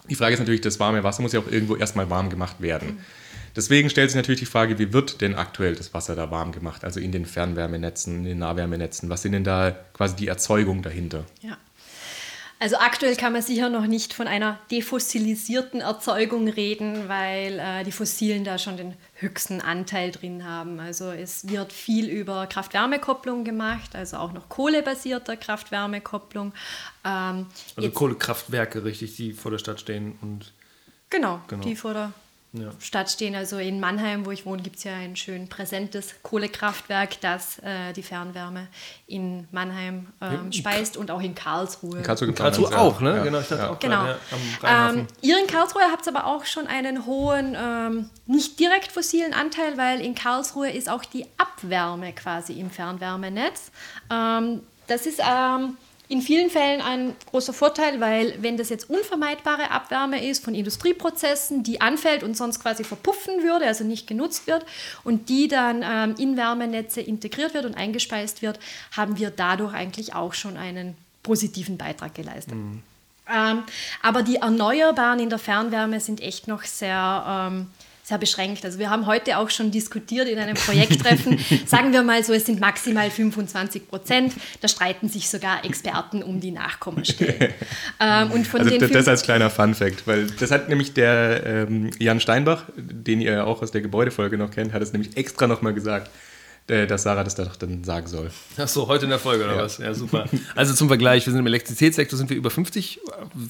die Frage ist natürlich, das warme Wasser muss ja auch irgendwo erstmal warm gemacht werden. Deswegen stellt sich natürlich die Frage, wie wird denn aktuell das Wasser da warm gemacht? Also in den Fernwärmenetzen, in den Nahwärmenetzen. Was sind denn da quasi die Erzeugungen dahinter?
Ja. Also aktuell kann man sicher noch nicht von einer defossilisierten Erzeugung reden, weil äh, die Fossilen da schon den höchsten Anteil drin haben. Also es wird viel über Kraft-Wärme-Kopplung gemacht, also auch noch kohlebasierter Kraft-Wärme-Kopplung.
Ähm, also Kohlekraftwerke, richtig, die vor der Stadt stehen und
genau, genau. die vor der ja. Stadt stehen. Also in Mannheim, wo ich wohne, gibt es ja ein schön präsentes Kohlekraftwerk, das äh, die Fernwärme in Mannheim ähm, speist und auch in Karlsruhe. In
Karlsruhe, in Karlsruhe auch, ne?
Ja. Genau, ich ja. auch genau. Grad, ähm, ihr in Karlsruhe habt aber auch schon einen hohen, ähm, nicht direkt fossilen Anteil, weil in Karlsruhe ist auch die Abwärme quasi im Fernwärmenetz. Ähm, das ist ähm, in vielen Fällen ein großer Vorteil, weil wenn das jetzt unvermeidbare Abwärme ist von Industrieprozessen, die anfällt und sonst quasi verpuffen würde, also nicht genutzt wird und die dann ähm, in Wärmenetze integriert wird und eingespeist wird, haben wir dadurch eigentlich auch schon einen positiven Beitrag geleistet. Mhm. Ähm, aber die Erneuerbaren in der Fernwärme sind echt noch sehr... Ähm, sehr beschränkt. Also wir haben heute auch schon diskutiert in einem Projekttreffen, sagen wir mal so, es sind maximal 25 Prozent. Da streiten sich sogar Experten um die Nachkommastellen.
ähm, und von also den das als kleiner Fun-Fact, weil das hat nämlich der ähm, Jan Steinbach, den ihr auch aus der Gebäudefolge noch kennt, hat es nämlich extra nochmal gesagt. Äh, dass Sarah das doch dann sagen soll.
Ach so, heute in der Folge oder ja. was? Ja, super. Also zum Vergleich, wir sind im Elektrizitätssektor sind wir über 50,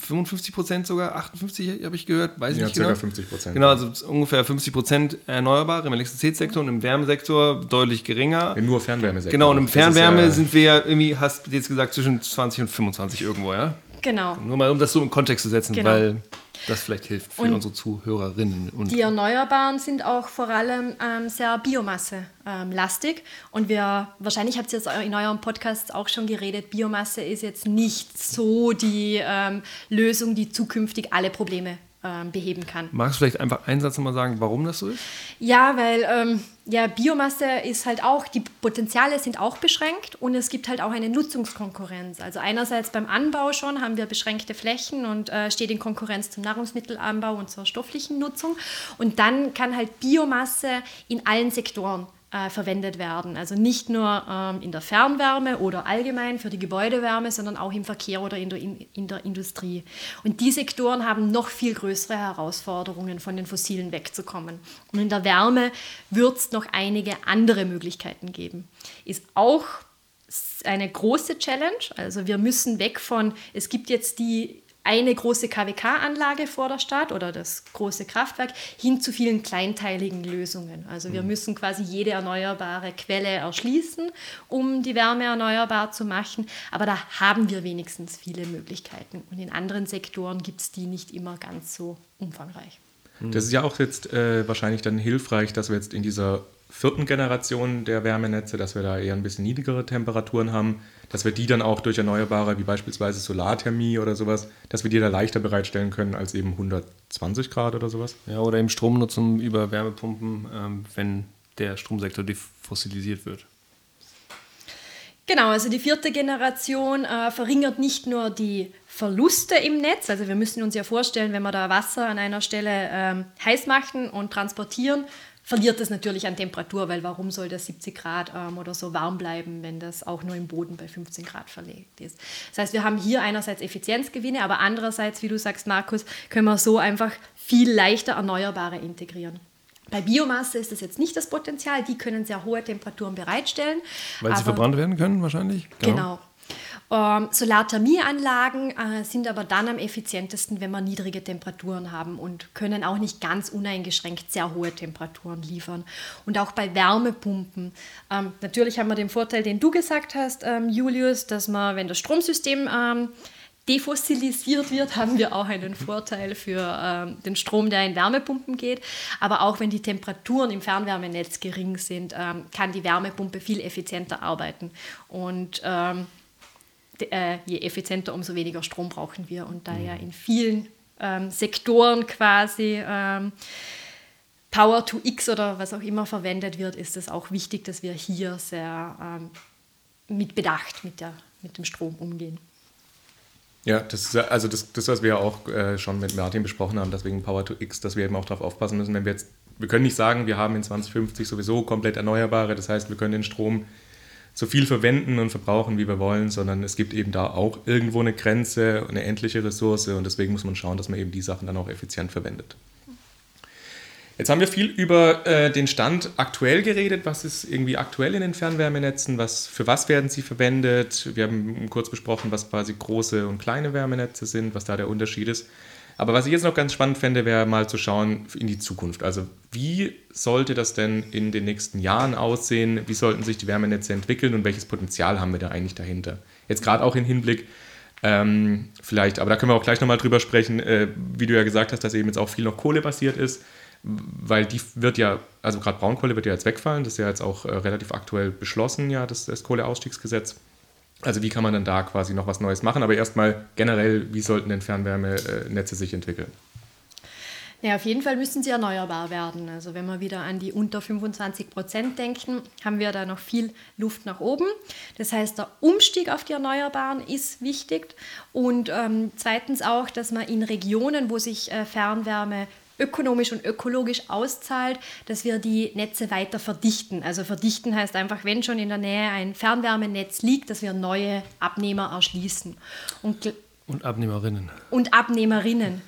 55 Prozent sogar, 58 habe ich gehört, weiß ich ja, nicht
circa genau. 50 Prozent.
Genau, also ungefähr 50 Prozent erneuerbar im Elektrizitätssektor und im Wärmesektor deutlich geringer.
Ja, nur Fernwärmesektor.
Genau, und im Fernwärme ja sind wir ja irgendwie, hast du jetzt gesagt, zwischen 20 und 25 irgendwo, ja?
Genau.
Nur mal, um das so im Kontext zu setzen,
Genau.
weil das vielleicht hilft für
Und
unsere Zuhörerinnen. Und
Die Erneuerbaren sind auch vor allem ähm, sehr Biomasse-lastig. und wir, wahrscheinlich habt ihr jetzt in eurem Podcast auch schon geredet, Biomasse ist jetzt nicht so die ähm, Lösung, die zukünftig alle Probleme ähm, beheben kann.
Magst du vielleicht einfach einen Satz nochmal sagen, warum das so ist?
Ja, weil ähm, ja, Biomasse ist halt auch, die Potenziale sind auch beschränkt und es gibt halt auch eine Nutzungskonkurrenz. Also einerseits beim Anbau schon haben wir beschränkte Flächen und äh, steht in Konkurrenz zum Nahrungsmittelanbau und zur stofflichen Nutzung. Und dann kann halt Biomasse in allen Sektoren äh, verwendet werden. Also nicht nur ähm, in der Fernwärme oder allgemein für die Gebäudewärme, sondern auch im Verkehr oder in der, in, in der Industrie. Und die Sektoren haben noch viel größere Herausforderungen, von den Fossilen wegzukommen. Und in der Wärme wird es noch einige andere Möglichkeiten geben. Ist auch eine große Challenge. Also wir müssen weg von, es gibt jetzt die eine große KWK-Anlage vor der Stadt oder das große Kraftwerk hin zu vielen kleinteiligen Lösungen. Also wir müssen quasi jede erneuerbare Quelle erschließen, um die Wärme erneuerbar zu machen. Aber da haben wir wenigstens viele Möglichkeiten. Und in anderen Sektoren gibt es die nicht immer ganz so umfangreich.
Das ist ja auch jetzt äh, wahrscheinlich dann hilfreich, dass wir jetzt in dieser vierten Generation der Wärmenetze, dass wir da eher ein bisschen niedrigere Temperaturen haben, dass wir die dann auch durch Erneuerbare, wie beispielsweise Solarthermie oder sowas, dass wir die da leichter bereitstellen können als eben 120 Grad oder sowas.
Ja, oder eben Stromnutzung über Wärmepumpen, ähm, wenn der Stromsektor defossilisiert wird.
Genau, also die vierte Generation äh, verringert nicht nur die Verluste im Netz, also wir müssen uns ja vorstellen, wenn wir da Wasser an einer Stelle ähm, heiß machen und transportieren, verliert es natürlich an Temperatur, weil warum soll das 70 Grad ähm, oder so warm bleiben, wenn das auch nur im Boden bei 15 Grad verlegt ist. Das heißt, wir haben hier einerseits Effizienzgewinne, aber andererseits, wie du sagst, Markus, können wir so einfach viel leichter Erneuerbare integrieren. Bei Biomasse ist das jetzt nicht das Potenzial, die können sehr hohe Temperaturen bereitstellen.
Weil sie verbrannt werden können, wahrscheinlich?
Genau. Ähm, Solarthermieanlagen äh, sind aber dann am effizientesten, wenn wir niedrige Temperaturen haben und können auch nicht ganz uneingeschränkt sehr hohe Temperaturen liefern. Und auch bei Wärmepumpen. Ähm, natürlich haben wir den Vorteil, den du gesagt hast, ähm, Julius, dass man, wenn das Stromsystem ähm, defossilisiert wird, haben wir auch einen Vorteil für ähm, den Strom, der in Wärmepumpen geht. Aber auch wenn die Temperaturen im Fernwärmenetz gering sind, ähm, kann die Wärmepumpe viel effizienter arbeiten. Und ähm, äh, je effizienter, umso weniger Strom brauchen wir. Und da ja in vielen ähm, Sektoren quasi ähm, Power to X oder was auch immer verwendet wird, ist es auch wichtig, dass wir hier sehr ähm, mit Bedacht mit, der, mit dem Strom umgehen.
Ja, das ist also das, das was wir ja auch äh, schon mit Martin besprochen haben, deswegen Power to X, dass wir eben auch darauf aufpassen müssen, wenn wir jetzt, wir können nicht sagen, wir haben in 2050 sowieso komplett Erneuerbare, das heißt, wir können den Strom so viel verwenden und verbrauchen, wie wir wollen, sondern es gibt eben da auch irgendwo eine Grenze, eine endliche Ressource und deswegen muss man schauen, dass man eben die Sachen dann auch effizient verwendet. Jetzt haben wir viel über äh, den Stand aktuell geredet. Was ist irgendwie aktuell in den Fernwärmenetzen? Was, für was werden sie verwendet? Wir haben kurz besprochen, was quasi große und kleine Wärmenetze sind, was da der Unterschied ist. Aber was ich jetzt noch ganz spannend fände, wäre mal zu schauen in die Zukunft. Also wie sollte das denn in den nächsten Jahren aussehen? Wie sollten sich die Wärmenetze entwickeln und welches Potenzial haben wir da eigentlich dahinter? Jetzt gerade auch im Hinblick ähm, vielleicht, aber da können wir auch gleich nochmal drüber sprechen, äh, wie du ja gesagt hast, dass eben jetzt auch viel noch kohlebasiert ist, weil die wird ja, also gerade Braunkohle wird ja jetzt wegfallen, das ist ja jetzt auch äh, relativ aktuell beschlossen, ja, das, das Kohleausstiegsgesetz. Also wie kann man dann da quasi noch was Neues machen? Aber erstmal generell, wie sollten denn Fernwärmenetze sich entwickeln?
Ja, auf jeden Fall müssen sie erneuerbar werden. Also wenn wir wieder an die unter 25 Prozent denken, haben wir da noch viel Luft nach oben. Das heißt, der Umstieg auf die Erneuerbaren ist wichtig. Und ähm, zweitens auch, dass man in Regionen, wo sich äh, Fernwärme ökonomisch und ökologisch auszahlt, dass wir die Netze weiter verdichten. Also verdichten heißt einfach, wenn schon in der Nähe ein Fernwärmenetz liegt, dass wir neue Abnehmer erschließen. Und
Und Abnehmerinnen.
und Abnehmerinnen.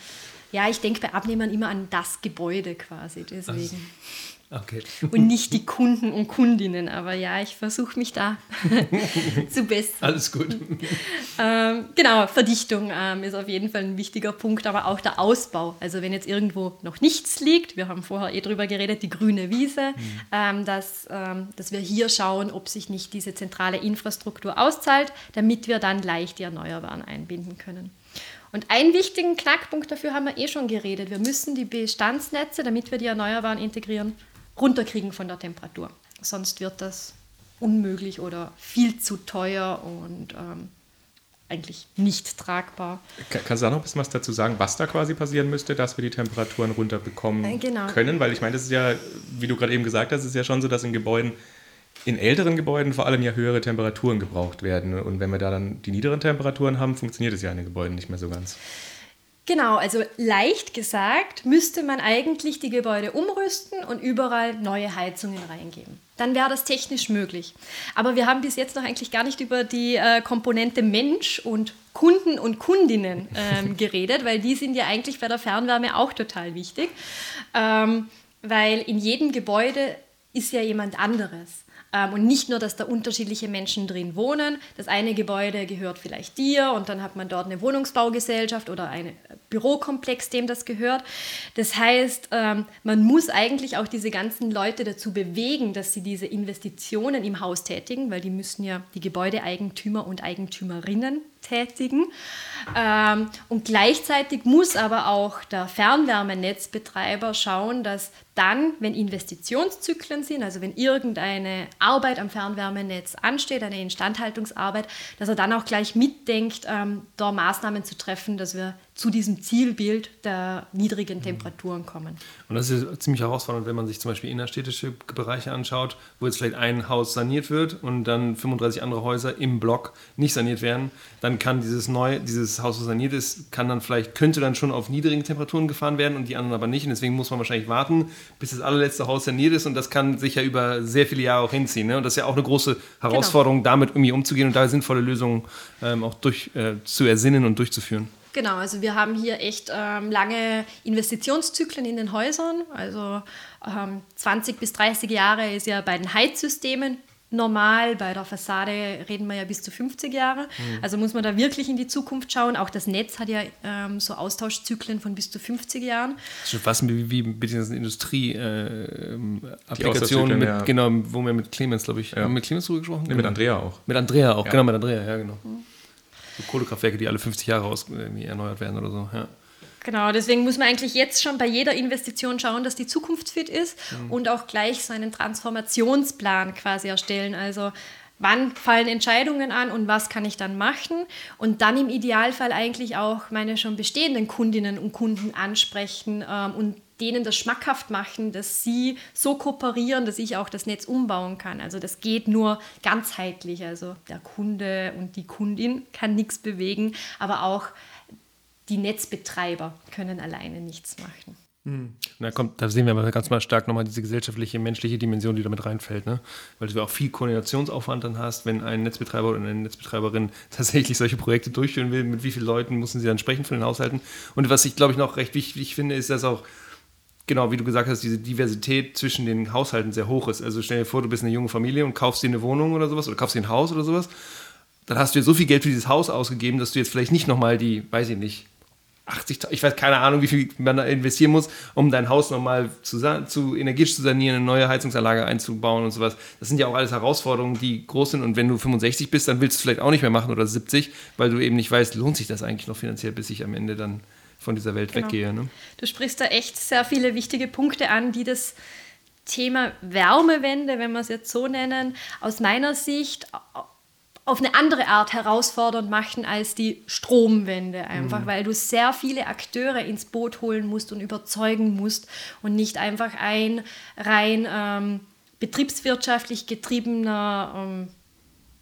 Ja, ich denke bei Abnehmern immer an das Gebäude quasi, deswegen.
Okay.
Und nicht die Kunden und Kundinnen. Aber ja, ich versuche mich da zu bessern.
Alles gut.
Ähm, genau, Verdichtung ähm, ist auf jeden Fall ein wichtiger Punkt, aber auch der Ausbau. Also wenn jetzt irgendwo noch nichts liegt, wir haben vorher eh drüber geredet, die grüne Wiese, ähm, dass, ähm, dass wir hier schauen, ob sich nicht diese zentrale Infrastruktur auszahlt, damit wir dann leicht die Erneuerbaren einbinden können. Und einen wichtigen Knackpunkt dafür haben wir eh schon geredet. Wir müssen die Bestandsnetze, damit wir die Erneuerbaren integrieren, runterkriegen von der Temperatur. Sonst wird das unmöglich oder viel zu teuer und ähm, eigentlich nicht tragbar.
Kannst du auch noch ein bisschen was dazu sagen, was da quasi passieren müsste, dass wir die Temperaturen runterbekommen äh, genau. können? Weil ich meine, das ist ja, wie du gerade eben gesagt hast, ist ja schon so, dass in Gebäuden, in älteren Gebäuden vor allem ja höhere Temperaturen gebraucht werden. Und wenn wir da dann die niederen Temperaturen haben, funktioniert es ja in den Gebäuden nicht mehr so ganz.
Genau, also leicht gesagt, müsste man eigentlich die Gebäude umrüsten und überall neue Heizungen reingeben. Dann wäre das technisch möglich. Aber wir haben bis jetzt noch eigentlich gar nicht über die äh, Komponente Mensch und Kunden und Kundinnen ähm, geredet, weil die sind ja eigentlich bei der Fernwärme auch total wichtig. Ähm, weil in jedem Gebäude ist ja jemand anderes. Ähm, und nicht nur, dass da unterschiedliche Menschen drin wohnen. Das eine Gebäude gehört vielleicht dir und dann hat man dort eine Wohnungsbaugesellschaft oder einen Bürokomplex, dem das gehört. Das heißt, ähm, man muss eigentlich auch diese ganzen Leute dazu bewegen, dass sie diese Investitionen im Haus tätigen, weil die müssen ja die Gebäudeeigentümer und Eigentümerinnen tätigen. Ähm, und gleichzeitig muss aber auch der Fernwärmenetzbetreiber schauen, dass dann, wenn Investitionszyklen sind, also wenn irgendeine Arbeit am Fernwärmenetz ansteht, eine Instandhaltungsarbeit, dass er dann auch gleich mitdenkt, ähm, da Maßnahmen zu treffen, dass wir zu diesem Zielbild der niedrigen Temperaturen kommen.
Und das ist ziemlich herausfordernd, wenn man sich zum Beispiel innerstädtische Bereiche anschaut, wo jetzt vielleicht ein Haus saniert wird und dann 35 andere Häuser im Block nicht saniert werden. Dann kann dieses neue, dieses Haus, das saniert ist, kann dann vielleicht, könnte dann schon auf niedrigen Temperaturen gefahren werden und die anderen aber nicht. Und deswegen muss man wahrscheinlich warten, bis das allerletzte Haus saniert ist. Und das kann sich ja über sehr viele Jahre auch hinziehen. Ne? Und das ist ja auch eine große Herausforderung, genau. damit irgendwie umzugehen und da sinnvolle Lösungen ähm, auch durch, äh, zu ersinnen und durchzuführen.
Genau, also wir haben hier echt ähm, lange Investitionszyklen in den Häusern. Also ähm, 20 bis 30 Jahre ist ja bei den Heizsystemen normal. Bei der Fassade reden wir ja bis zu 50 Jahre. Mhm. Also muss man da wirklich in die Zukunft schauen. Auch das Netz hat ja ähm, so Austauschzyklen von bis zu 50 Jahren.
Das ist fast wie, wie mit diesen Industrie-Applikationen, äh, ja. genau, wo wir mit Clemens, glaube ich,
ja.
mit Clemens drüber gesprochen?
Nee, mit Andrea auch.
Mit Andrea auch, ja. genau, mit Andrea, ja, genau. Mhm so Kohlekraftwerke, die alle 50 Jahre aus, erneuert werden oder so. Ja.
Genau, deswegen muss man eigentlich jetzt schon bei jeder Investition schauen, dass die zukunftsfit ist mhm. und auch gleich so einen Transformationsplan quasi erstellen. Also wann fallen Entscheidungen an und was kann ich dann machen und dann im Idealfall eigentlich auch meine schon bestehenden Kundinnen und Kunden ansprechen ähm, und denen das schmackhaft machen, dass sie so kooperieren, dass ich auch das Netz umbauen kann. Also das geht nur ganzheitlich. Also der Kunde und die Kundin kann nichts bewegen, aber auch die Netzbetreiber können alleine nichts machen.
Hm. Da, kommt, da sehen wir aber ganz mal stark nochmal diese gesellschaftliche, menschliche Dimension, die damit reinfällt. Ne? Weil du auch viel Koordinationsaufwand dann hast, wenn ein Netzbetreiber oder eine Netzbetreiberin tatsächlich solche Projekte durchführen will, mit wie vielen Leuten müssen sie dann sprechen von den Haushalten. Und was ich, glaube ich, noch recht wichtig finde, ist, dass auch genau, wie du gesagt hast, diese Diversität zwischen den Haushalten sehr hoch ist. Also stell dir vor, du bist eine junge Familie und kaufst dir eine Wohnung oder sowas oder kaufst dir ein Haus oder sowas. Dann hast du dir so viel Geld für dieses Haus ausgegeben, dass du jetzt vielleicht nicht nochmal die, weiß ich nicht, 80, ich weiß keine Ahnung, wie viel man da investieren muss, um dein Haus nochmal zu, zu energetisch zu sanieren, eine neue Heizungsanlage einzubauen und sowas. Das sind ja auch alles Herausforderungen, die groß sind. Und wenn du 65 bist, dann willst du es vielleicht auch nicht mehr machen oder 70, weil du eben nicht weißt, lohnt sich das eigentlich noch finanziell, bis ich am Ende dann von dieser Welt genau. weggehe. Ne?
Du sprichst da echt sehr viele wichtige Punkte an, die das Thema Wärmewende, wenn wir es jetzt so nennen, aus meiner Sicht auf eine andere Art herausfordernd machen als die Stromwende einfach, mhm. weil du sehr viele Akteure ins Boot holen musst und überzeugen musst und nicht einfach ein rein ähm, betriebswirtschaftlich getriebener ähm,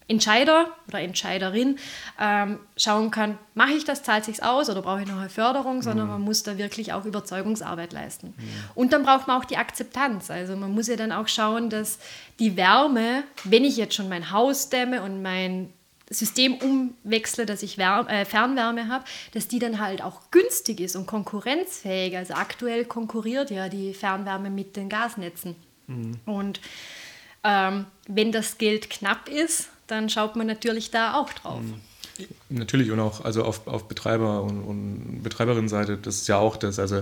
Entscheider oder Entscheiderin ähm, schauen kann, mache ich das, zahlt sich aus oder brauche ich noch eine Förderung, sondern mhm. man muss da wirklich auch Überzeugungsarbeit leisten. Mhm. Und dann braucht man auch die Akzeptanz. Also man muss ja dann auch schauen, dass die Wärme, wenn ich jetzt schon mein Haus dämme und mein System umwechsle, dass ich Wärme, äh, Fernwärme habe, dass die dann halt auch günstig ist und konkurrenzfähig. Also aktuell konkurriert ja die Fernwärme mit den Gasnetzen. Mhm. Und ähm, wenn das Geld knapp ist, dann schaut man natürlich da auch drauf. Mhm.
Natürlich und auch also auf, auf Betreiber- und, und Betreiberinnenseite, das ist ja auch das. Also,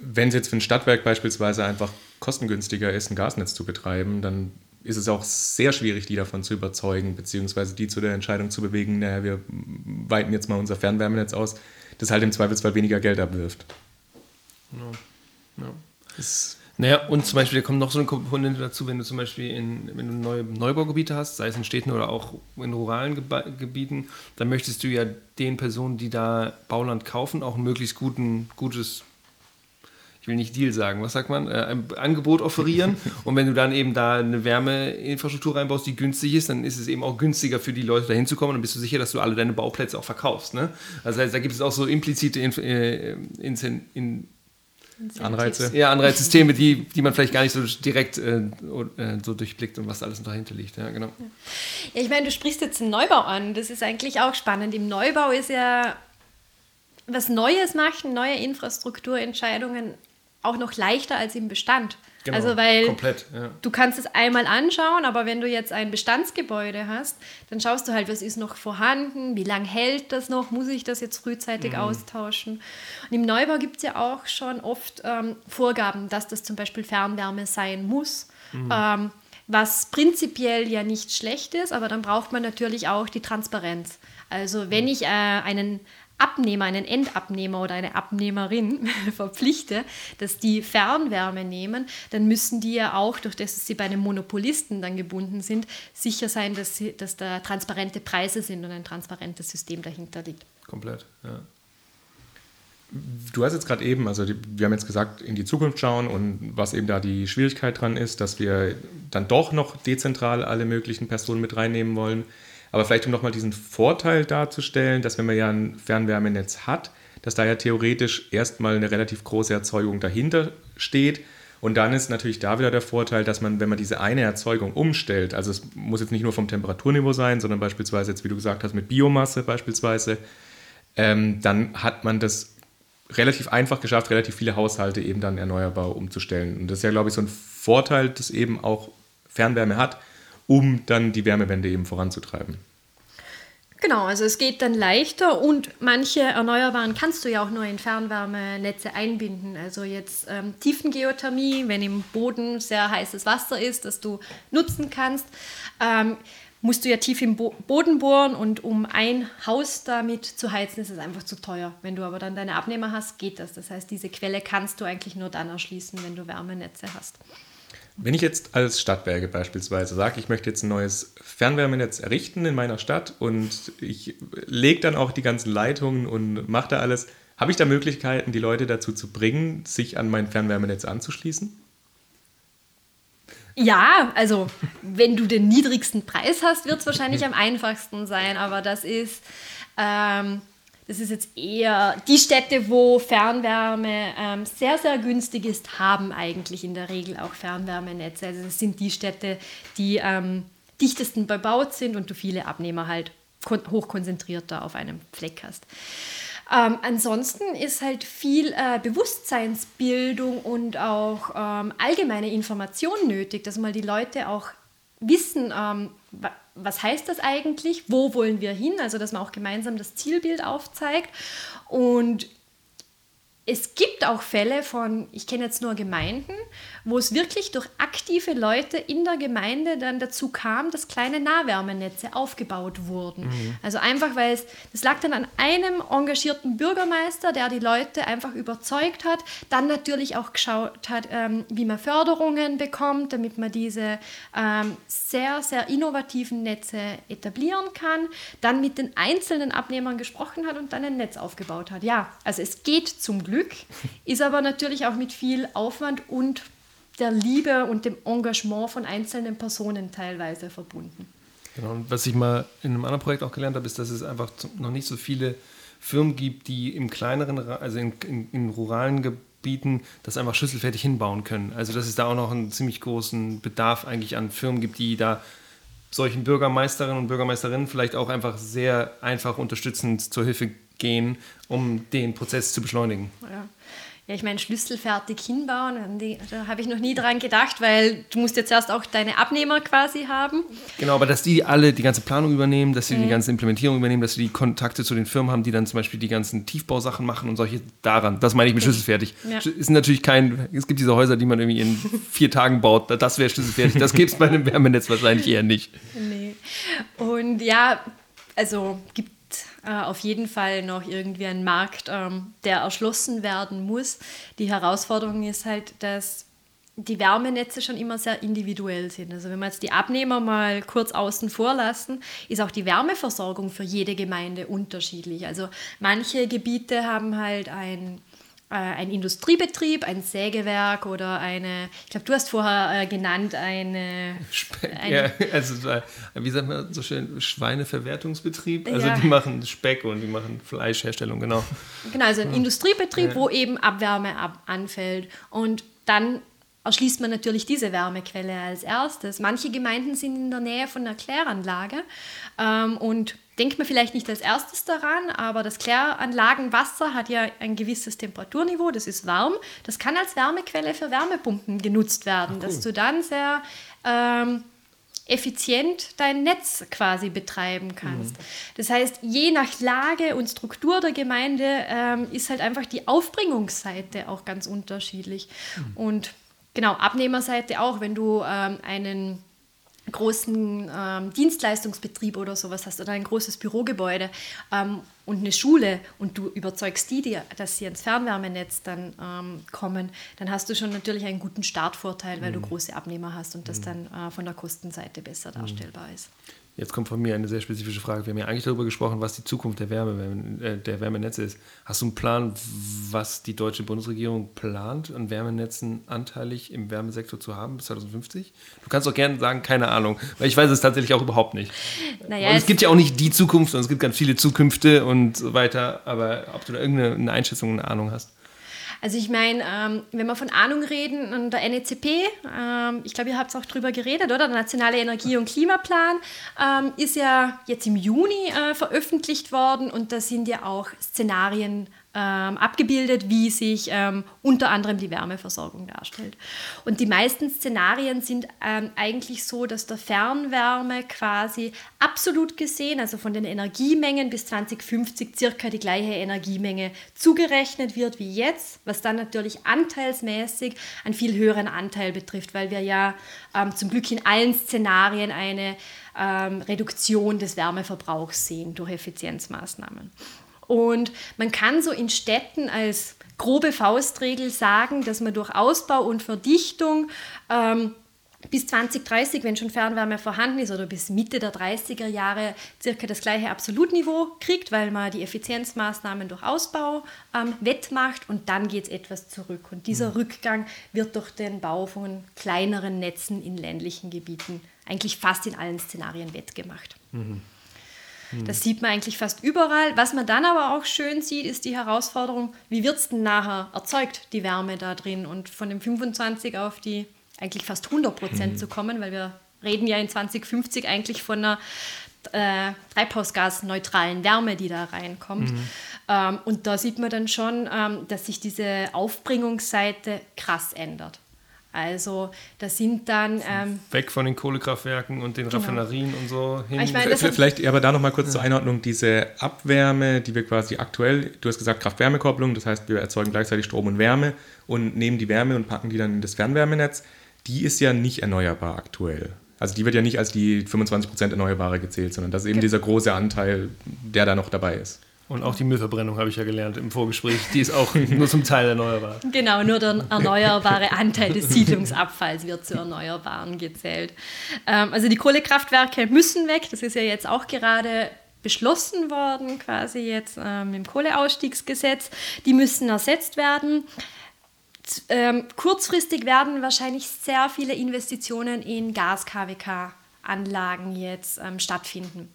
wenn es jetzt für ein Stadtwerk beispielsweise einfach kostengünstiger ist, ein Gasnetz zu betreiben, dann ist es auch sehr schwierig, die davon zu überzeugen, beziehungsweise die zu der Entscheidung zu bewegen, naja, wir weiten jetzt mal unser Fernwärmenetz aus. das halt im Zweifelsfall weniger Geld abwirft.
Ja. Ja. Naja, und zum Beispiel, da kommt noch so eine Komponente dazu, wenn du zum Beispiel in, wenn du neue Neubaugebiete hast, sei es in Städten oder auch in ruralen Geba Gebieten, dann möchtest du ja den Personen, die da Bauland kaufen, auch ein möglichst guten, gutes ich will nicht Deal sagen, was sagt man, äh, ein Angebot offerieren. und wenn du dann eben da eine Wärmeinfrastruktur reinbaust, die günstig ist, dann ist es eben auch günstiger für die Leute da hinzukommen und dann bist du sicher, dass du alle deine Bauplätze auch verkaufst. Ne? Das heißt, da gibt es auch so implizite in, äh, in, in,
Anreize.
Ja, Anreizsysteme, die, die man vielleicht gar nicht so direkt äh, äh so durchblickt und was alles dahinter liegt. Ja, genau.
Ja, ich meine, du sprichst jetzt den Neubau an. Das ist eigentlich auch spannend. Im Neubau ist ja was Neues machen, neue Infrastrukturentscheidungen auch noch leichter als im Bestand. Genau, also weil
komplett, ja.
du kannst es einmal anschauen, aber wenn du jetzt ein Bestandsgebäude hast, dann schaust du halt, was ist noch vorhanden, wie lange hält das noch, muss ich das jetzt frühzeitig mhm. austauschen. Und im Neubau gibt es ja auch schon oft ähm, Vorgaben, dass das zum Beispiel Fernwärme sein muss. Mhm. Ähm, was prinzipiell ja nicht schlecht ist, aber dann braucht man natürlich auch die Transparenz. Also wenn mhm. ich äh, einen Abnehmer, einen Endabnehmer oder eine Abnehmerin verpflichte, dass die Fernwärme nehmen, dann müssen die ja auch, durch das sie bei einem Monopolisten dann gebunden sind, sicher sein, dass, sie, dass da transparente Preise sind und ein transparentes System dahinter liegt.
Komplett, ja.
Du hast jetzt gerade eben, also die, wir haben jetzt gesagt, in die Zukunft schauen und was eben da die Schwierigkeit dran ist, dass wir dann doch noch dezentral alle möglichen Personen mit reinnehmen wollen. Aber vielleicht um nochmal diesen Vorteil darzustellen, dass wenn man ja ein Fernwärmenetz hat, dass da ja theoretisch erstmal eine relativ große Erzeugung dahinter steht. Und dann ist natürlich da wieder der Vorteil, dass man, wenn man diese eine Erzeugung umstellt, also es muss jetzt nicht nur vom Temperaturniveau sein, sondern beispielsweise jetzt, wie du gesagt hast, mit Biomasse beispielsweise, ähm, dann hat man das relativ einfach geschafft, relativ viele Haushalte eben dann erneuerbar umzustellen. Und das ist ja, glaube ich, so ein Vorteil, dass eben auch Fernwärme hat, um dann die Wärmewende eben voranzutreiben.
Genau, also es geht dann leichter und manche Erneuerbaren kannst du ja auch nur in Fernwärmenetze einbinden. Also jetzt ähm, Tiefengeothermie, wenn im Boden sehr heißes Wasser ist, das du nutzen kannst, ähm, musst du ja tief im Bo Boden bohren und um ein Haus damit zu heizen, ist es einfach zu teuer. Wenn du aber dann deine Abnehmer hast, geht das. Das heißt, diese Quelle kannst du eigentlich nur dann erschließen, wenn du Wärmenetze hast.
Wenn ich jetzt als Stadtwerke beispielsweise sage, ich möchte jetzt ein neues Fernwärmenetz errichten in meiner Stadt und ich lege dann auch die ganzen Leitungen und mache da alles, habe ich da Möglichkeiten, die Leute dazu zu bringen, sich an mein Fernwärmenetz anzuschließen?
Ja, also wenn du den niedrigsten Preis hast, wird es wahrscheinlich am einfachsten sein, aber das ist... Ähm, das ist jetzt eher die Städte, wo Fernwärme ähm, sehr, sehr günstig ist, haben eigentlich in der Regel auch Fernwärmenetze. Also das sind die Städte, die ähm, dichtesten bebaut sind und du viele Abnehmer halt hochkonzentrierter auf einem Fleck hast. Ähm, ansonsten ist halt viel äh, Bewusstseinsbildung und auch ähm, allgemeine Information nötig, dass mal die Leute auch wissen, ähm, was heißt das eigentlich, wo wollen wir hin, also dass man auch gemeinsam das Zielbild aufzeigt. Und es gibt auch Fälle von, ich kenne jetzt nur Gemeinden, wo es wirklich durch aktive Leute in der Gemeinde dann dazu kam, dass kleine Nahwärmenetze aufgebaut wurden. Mhm. Also einfach, weil es, das lag dann an einem engagierten Bürgermeister, der die Leute einfach überzeugt hat, dann natürlich auch geschaut hat, ähm, wie man Förderungen bekommt, damit man diese ähm, sehr, sehr innovativen Netze etablieren kann, dann mit den einzelnen Abnehmern gesprochen hat und dann ein Netz aufgebaut hat. Ja, also es geht zum Glück, ist aber natürlich auch mit viel Aufwand und der Liebe und dem Engagement von einzelnen Personen teilweise verbunden.
Genau, und was ich mal in einem anderen Projekt auch gelernt habe, ist, dass es einfach noch nicht so viele Firmen gibt, die im kleineren, also in, in, in ruralen Gebieten das einfach schlüsselfertig hinbauen können. Also dass es da auch noch einen ziemlich großen Bedarf eigentlich an Firmen gibt, die da solchen Bürgermeisterinnen und Bürgermeisterinnen vielleicht auch einfach sehr einfach unterstützend zur Hilfe gehen, um den Prozess zu beschleunigen.
Ja ja, ich meine, schlüsselfertig hinbauen, da habe ich noch nie dran gedacht, weil du musst jetzt erst auch deine Abnehmer quasi haben.
Genau, aber dass die alle die ganze Planung übernehmen, dass sie mhm. die ganze Implementierung übernehmen, dass sie die Kontakte zu den Firmen haben, die dann zum Beispiel die ganzen Tiefbausachen machen und solche daran. Das meine ich mit schlüsselfertig. Ja. Ist natürlich kein, es gibt diese Häuser, die man irgendwie in vier Tagen baut, das wäre schlüsselfertig. Das gibt es bei einem Wärmenetz wahrscheinlich eher nicht.
Nee. Und ja, also gibt äh, auf jeden Fall noch irgendwie ein Markt, ähm, der erschlossen werden muss. Die Herausforderung ist halt, dass die Wärmenetze schon immer sehr individuell sind. Also wenn wir jetzt die Abnehmer mal kurz außen vor lassen, ist auch die Wärmeversorgung für jede Gemeinde unterschiedlich. Also manche Gebiete haben halt ein ein Industriebetrieb, ein Sägewerk oder eine, ich glaube, du hast vorher äh, genannt, eine.
Speck,
eine
ja, also äh, wie sagt man so schön, Schweineverwertungsbetrieb. Also
Ja.
die machen Speck und die machen Fleischherstellung, genau.
Genau, also ein Industriebetrieb,
Ja.
wo eben Abwärme ab anfällt. Und dann erschließt man natürlich diese Wärmequelle als erstes. Manche Gemeinden sind in der Nähe von einer Kläranlage ähm, und denkt man vielleicht nicht als erstes daran, aber das Kläranlagenwasser hat ja ein gewisses Temperaturniveau, das ist warm. Das kann als Wärmequelle für Wärmepumpen genutzt werden, dass du dann sehr ähm, effizient dein Netz quasi betreiben kannst. Das heißt, je nach Lage und Struktur der Gemeinde ähm, ist halt einfach die Aufbringungsseite auch ganz unterschiedlich. Und genau, Abnehmerseite auch, wenn du ähm, einen großen ähm, Dienstleistungsbetrieb oder sowas hast oder ein großes Bürogebäude ähm, und eine Schule und du überzeugst die, die dass sie ans Fernwärmenetz dann ähm, kommen, dann hast du schon natürlich einen guten Startvorteil, weil du große Abnehmer hast und das dann äh, von der Kostenseite besser darstellbar ist.
Jetzt kommt von mir eine sehr spezifische Frage. Wir haben ja eigentlich darüber gesprochen, was die Zukunft der, Wärme, äh, der Wärmenetze ist. Hast du einen Plan, was die deutsche Bundesregierung plant, an Wärmenetzen anteilig im Wärmesektor zu haben bis 2050? Du kannst auch gerne sagen, keine Ahnung, weil ich weiß es tatsächlich auch überhaupt nicht.
Naja,
und es
es-
gibt ja auch nicht die Zukunft, sondern es gibt ganz viele Zukünfte und so weiter. Aber ob du da irgendeine eine Einschätzung, eine Ahnung hast?
Also ich meine, ähm, wenn wir von Ahnung reden, und der NECP, ähm, ich glaube, ihr habt auch drüber geredet, oder? Der Nationale Energie- und Klimaplan ähm, ist ja jetzt im Juni äh, veröffentlicht worden und da sind ja auch Szenarien ähm, abgebildet, wie sich ähm, unter anderem die Wärmeversorgung darstellt. Und die meisten Szenarien sind ähm, eigentlich so, dass der Fernwärme quasi absolut gesehen, also von den Energiemengen bis 2050 circa die gleiche Energiemenge zugerechnet wird wie jetzt, was dann natürlich anteilsmäßig einen viel höheren Anteil betrifft, weil wir ja ähm, zum Glück in allen Szenarien eine ähm, Reduktion des Wärmeverbrauchs sehen durch Effizienzmaßnahmen. Und man kann so in Städten als grobe Faustregel sagen, dass man durch Ausbau und Verdichtung ähm, bis 2030, wenn schon Fernwärme vorhanden ist, oder bis Mitte der 30er Jahre circa das gleiche Absolutniveau kriegt, weil man die Effizienzmaßnahmen durch Ausbau ähm, wettmacht und dann geht es etwas zurück. Und dieser Rückgang wird durch den Bau von kleineren Netzen in ländlichen Gebieten eigentlich fast in allen Szenarien wettgemacht. Das sieht man eigentlich fast überall. Was man dann aber auch schön sieht, ist die Herausforderung, wie wird es denn nachher erzeugt, die Wärme da drin? Und von dem 25 auf die eigentlich fast 100 Prozent zu kommen, weil wir reden ja in 2050 eigentlich von einer äh, treibhausgasneutralen Wärme, die da reinkommt. Ähm, und da sieht man dann schon, ähm, dass sich diese Aufbringungsseite krass ändert. Also da sind dann... Ähm,
Weg von den Kohlekraftwerken und den Raffinerien und so hin.
Ich meine, das
Vielleicht aber da nochmal kurz zur Einordnung, diese Abwärme, die wir quasi aktuell, du hast gesagt Kraft-Wärme-Kopplung, das heißt, wir erzeugen gleichzeitig Strom und Wärme und nehmen die Wärme und packen die dann in das Fernwärmenetz, die ist ja nicht erneuerbar aktuell. Also die wird ja nicht als die 25% Erneuerbare gezählt, sondern das ist eben dieser große Anteil, der da noch dabei ist.
Und auch die Müllverbrennung habe ich ja gelernt im Vorgespräch. Die ist auch nur zum Teil erneuerbar.
Genau, nur der erneuerbare Anteil des Siedlungsabfalls wird zu Erneuerbaren gezählt. Ähm, also die Kohlekraftwerke müssen weg. Das ist ja jetzt auch gerade beschlossen worden, quasi jetzt ähm, im Kohleausstiegsgesetz. Die müssen ersetzt werden. Z- Ähm, kurzfristig werden wahrscheinlich sehr viele Investitionen in Gas-KWK-Anlagen jetzt ähm, stattfinden.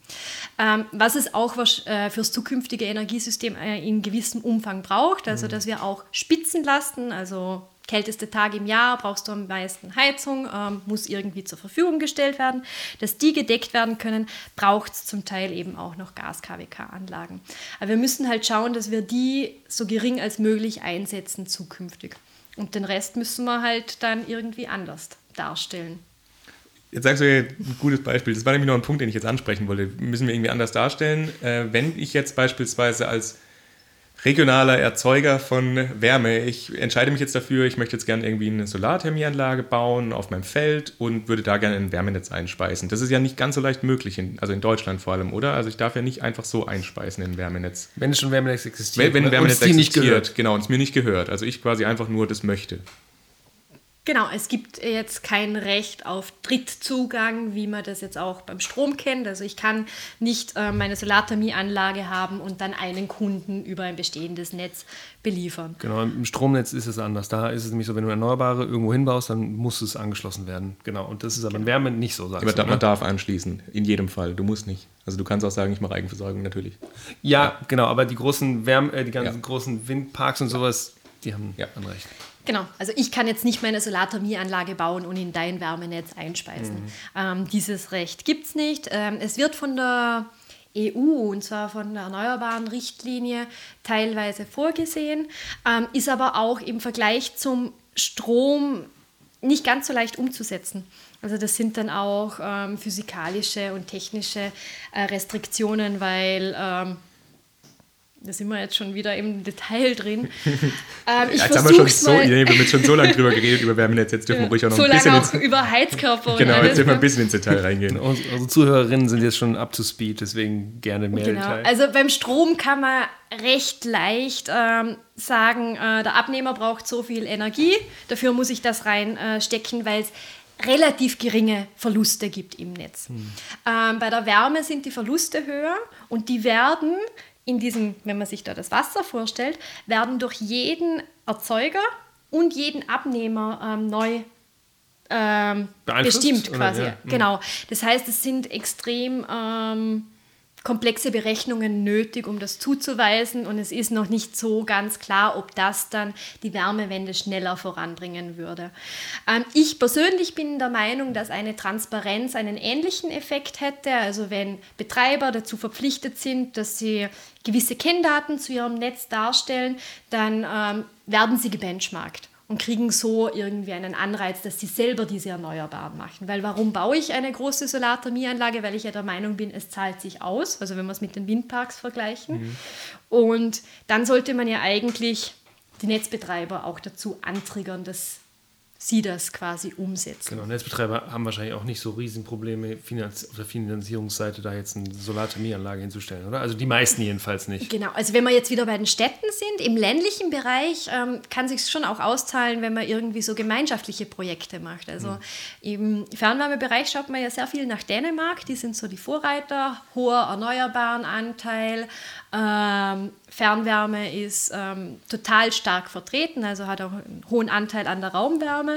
Ähm, was es auch wahrsch- äh, fürs zukünftige Energiesystem äh, in gewissem Umfang braucht, also dass wir auch Spitzenlasten, also kälteste Tage im Jahr brauchst du am meisten Heizung, ähm, muss irgendwie zur Verfügung gestellt werden. Dass die gedeckt werden können, braucht es zum Teil eben auch noch Gas-KWK-Anlagen. Aber wir müssen halt schauen, dass wir die so gering als möglich einsetzen zukünftig. Und den Rest müssen wir halt dann irgendwie anders darstellen.
Jetzt sagst du ja ein gutes Beispiel. Das war nämlich noch ein Punkt, den ich jetzt ansprechen wollte. Müssen wir irgendwie anders darstellen? Äh, wenn ich jetzt beispielsweise als regionaler Erzeuger von Wärme. Ich entscheide mich jetzt dafür, ich möchte jetzt gerne irgendwie eine Solarthermieanlage bauen auf meinem Feld und würde da gerne ein Wärmenetz einspeisen. Das ist ja nicht ganz so leicht möglich, in, also in Deutschland vor allem, oder? Also ich darf ja nicht einfach so einspeisen in ein Wärmenetz.
Wenn es schon Wärmenetz existiert.
Wenn, wenn ein Wärmenetz existiert, genau, und es mir nicht gehört. Also ich quasi einfach nur das möchte.
Genau, es gibt jetzt kein Recht auf Drittzugang, wie man das jetzt auch beim Strom kennt. Also ich kann nicht äh, meine Solarthermieanlage haben und dann einen Kunden über ein bestehendes Netz beliefern.
Genau, im Stromnetz ist es anders. Da ist es nämlich so, wenn du Erneuerbare irgendwo hinbaust, dann muss es angeschlossen werden. Genau, und das ist aber in Wärme nicht so, sagst
Aber
du, ne?
man darf anschließen, in jedem Fall. Du musst nicht. Also du kannst auch sagen, ich mache Eigenversorgung natürlich.
Ja, genau, aber die großen Wärme, äh, die ganzen
Ja.
großen Windparks und sowas, die haben
Ja.
ein Recht.
Genau, also ich kann jetzt nicht meine Solarthermieanlage bauen und in dein Wärmenetz einspeisen. Ähm, dieses Recht gibt es nicht. Ähm, es wird von der EU und zwar von der Erneuerbaren Richtlinie teilweise vorgesehen, ähm, ist aber auch im Vergleich zum Strom nicht ganz so leicht umzusetzen. Also das sind dann auch ähm, physikalische und technische äh, Restriktionen, weil ähm, da sind wir jetzt schon wieder im Detail drin. Ähm, ich
jetzt haben wir schon so,
mal-
nee, wir haben jetzt schon so lange drüber geredet über Wärmenetz, jetzt dürfen wir ruhig auch noch
so
ein bisschen
lange
ins,
auch über Heizkörper und
genau,
alles.
jetzt dürfen wir ein
ne?
bisschen ins Detail reingehen.
Uns- Unsere Zuhörerinnen sind jetzt schon up to speed, deswegen gerne mehr
Genau.
Detail.
Also beim Strom kann man recht leicht ähm, sagen, äh, der Abnehmer braucht so viel Energie, dafür muss ich das reinstecken, äh, weil es relativ geringe Verluste gibt im Netz. Ähm, bei der Wärme sind die Verluste höher und die werden in diesem, wenn man sich da das Wasser vorstellt, werden durch jeden Erzeuger und jeden Abnehmer ähm, neu ähm, bestimmt quasi.
Ja.
Genau. Das heißt, es sind extrem ähm, komplexe Berechnungen nötig, um das zuzuweisen und es ist noch nicht so ganz klar, ob das dann die Wärmewende schneller voranbringen würde. Ähm, ich persönlich bin der Meinung, dass eine Transparenz einen ähnlichen Effekt hätte. Also wenn Betreiber dazu verpflichtet sind, dass sie gewisse Kenndaten zu ihrem Netz darstellen, dann ähm, werden sie gebenchmarkt und kriegen so irgendwie einen Anreiz, dass sie selber diese Erneuerbaren machen. Weil warum baue ich eine große Solarthermieanlage? Weil ich ja der Meinung bin, es zahlt sich aus, also wenn wir es mit den Windparks vergleichen. Und dann sollte man ja eigentlich die Netzbetreiber auch dazu antriggern, dass sie das quasi umsetzen.
Genau, Netzbetreiber haben wahrscheinlich auch nicht so Riesenprobleme Finanz auf der Finanzierungsseite da jetzt eine Solarthermieanlage hinzustellen, oder? Also die meisten jedenfalls nicht.
Genau, also wenn wir jetzt wieder bei den Städten sind, im ländlichen Bereich ähm, kann sich schon auch auszahlen, wenn man irgendwie so gemeinschaftliche Projekte macht. Also im Fernwärmebereich schaut man ja sehr viel nach Dänemark, die sind so die Vorreiter, hoher erneuerbaren Anteil. Ähm, Fernwärme ist ähm, total stark vertreten, also hat auch einen hohen Anteil an der Raumwärme.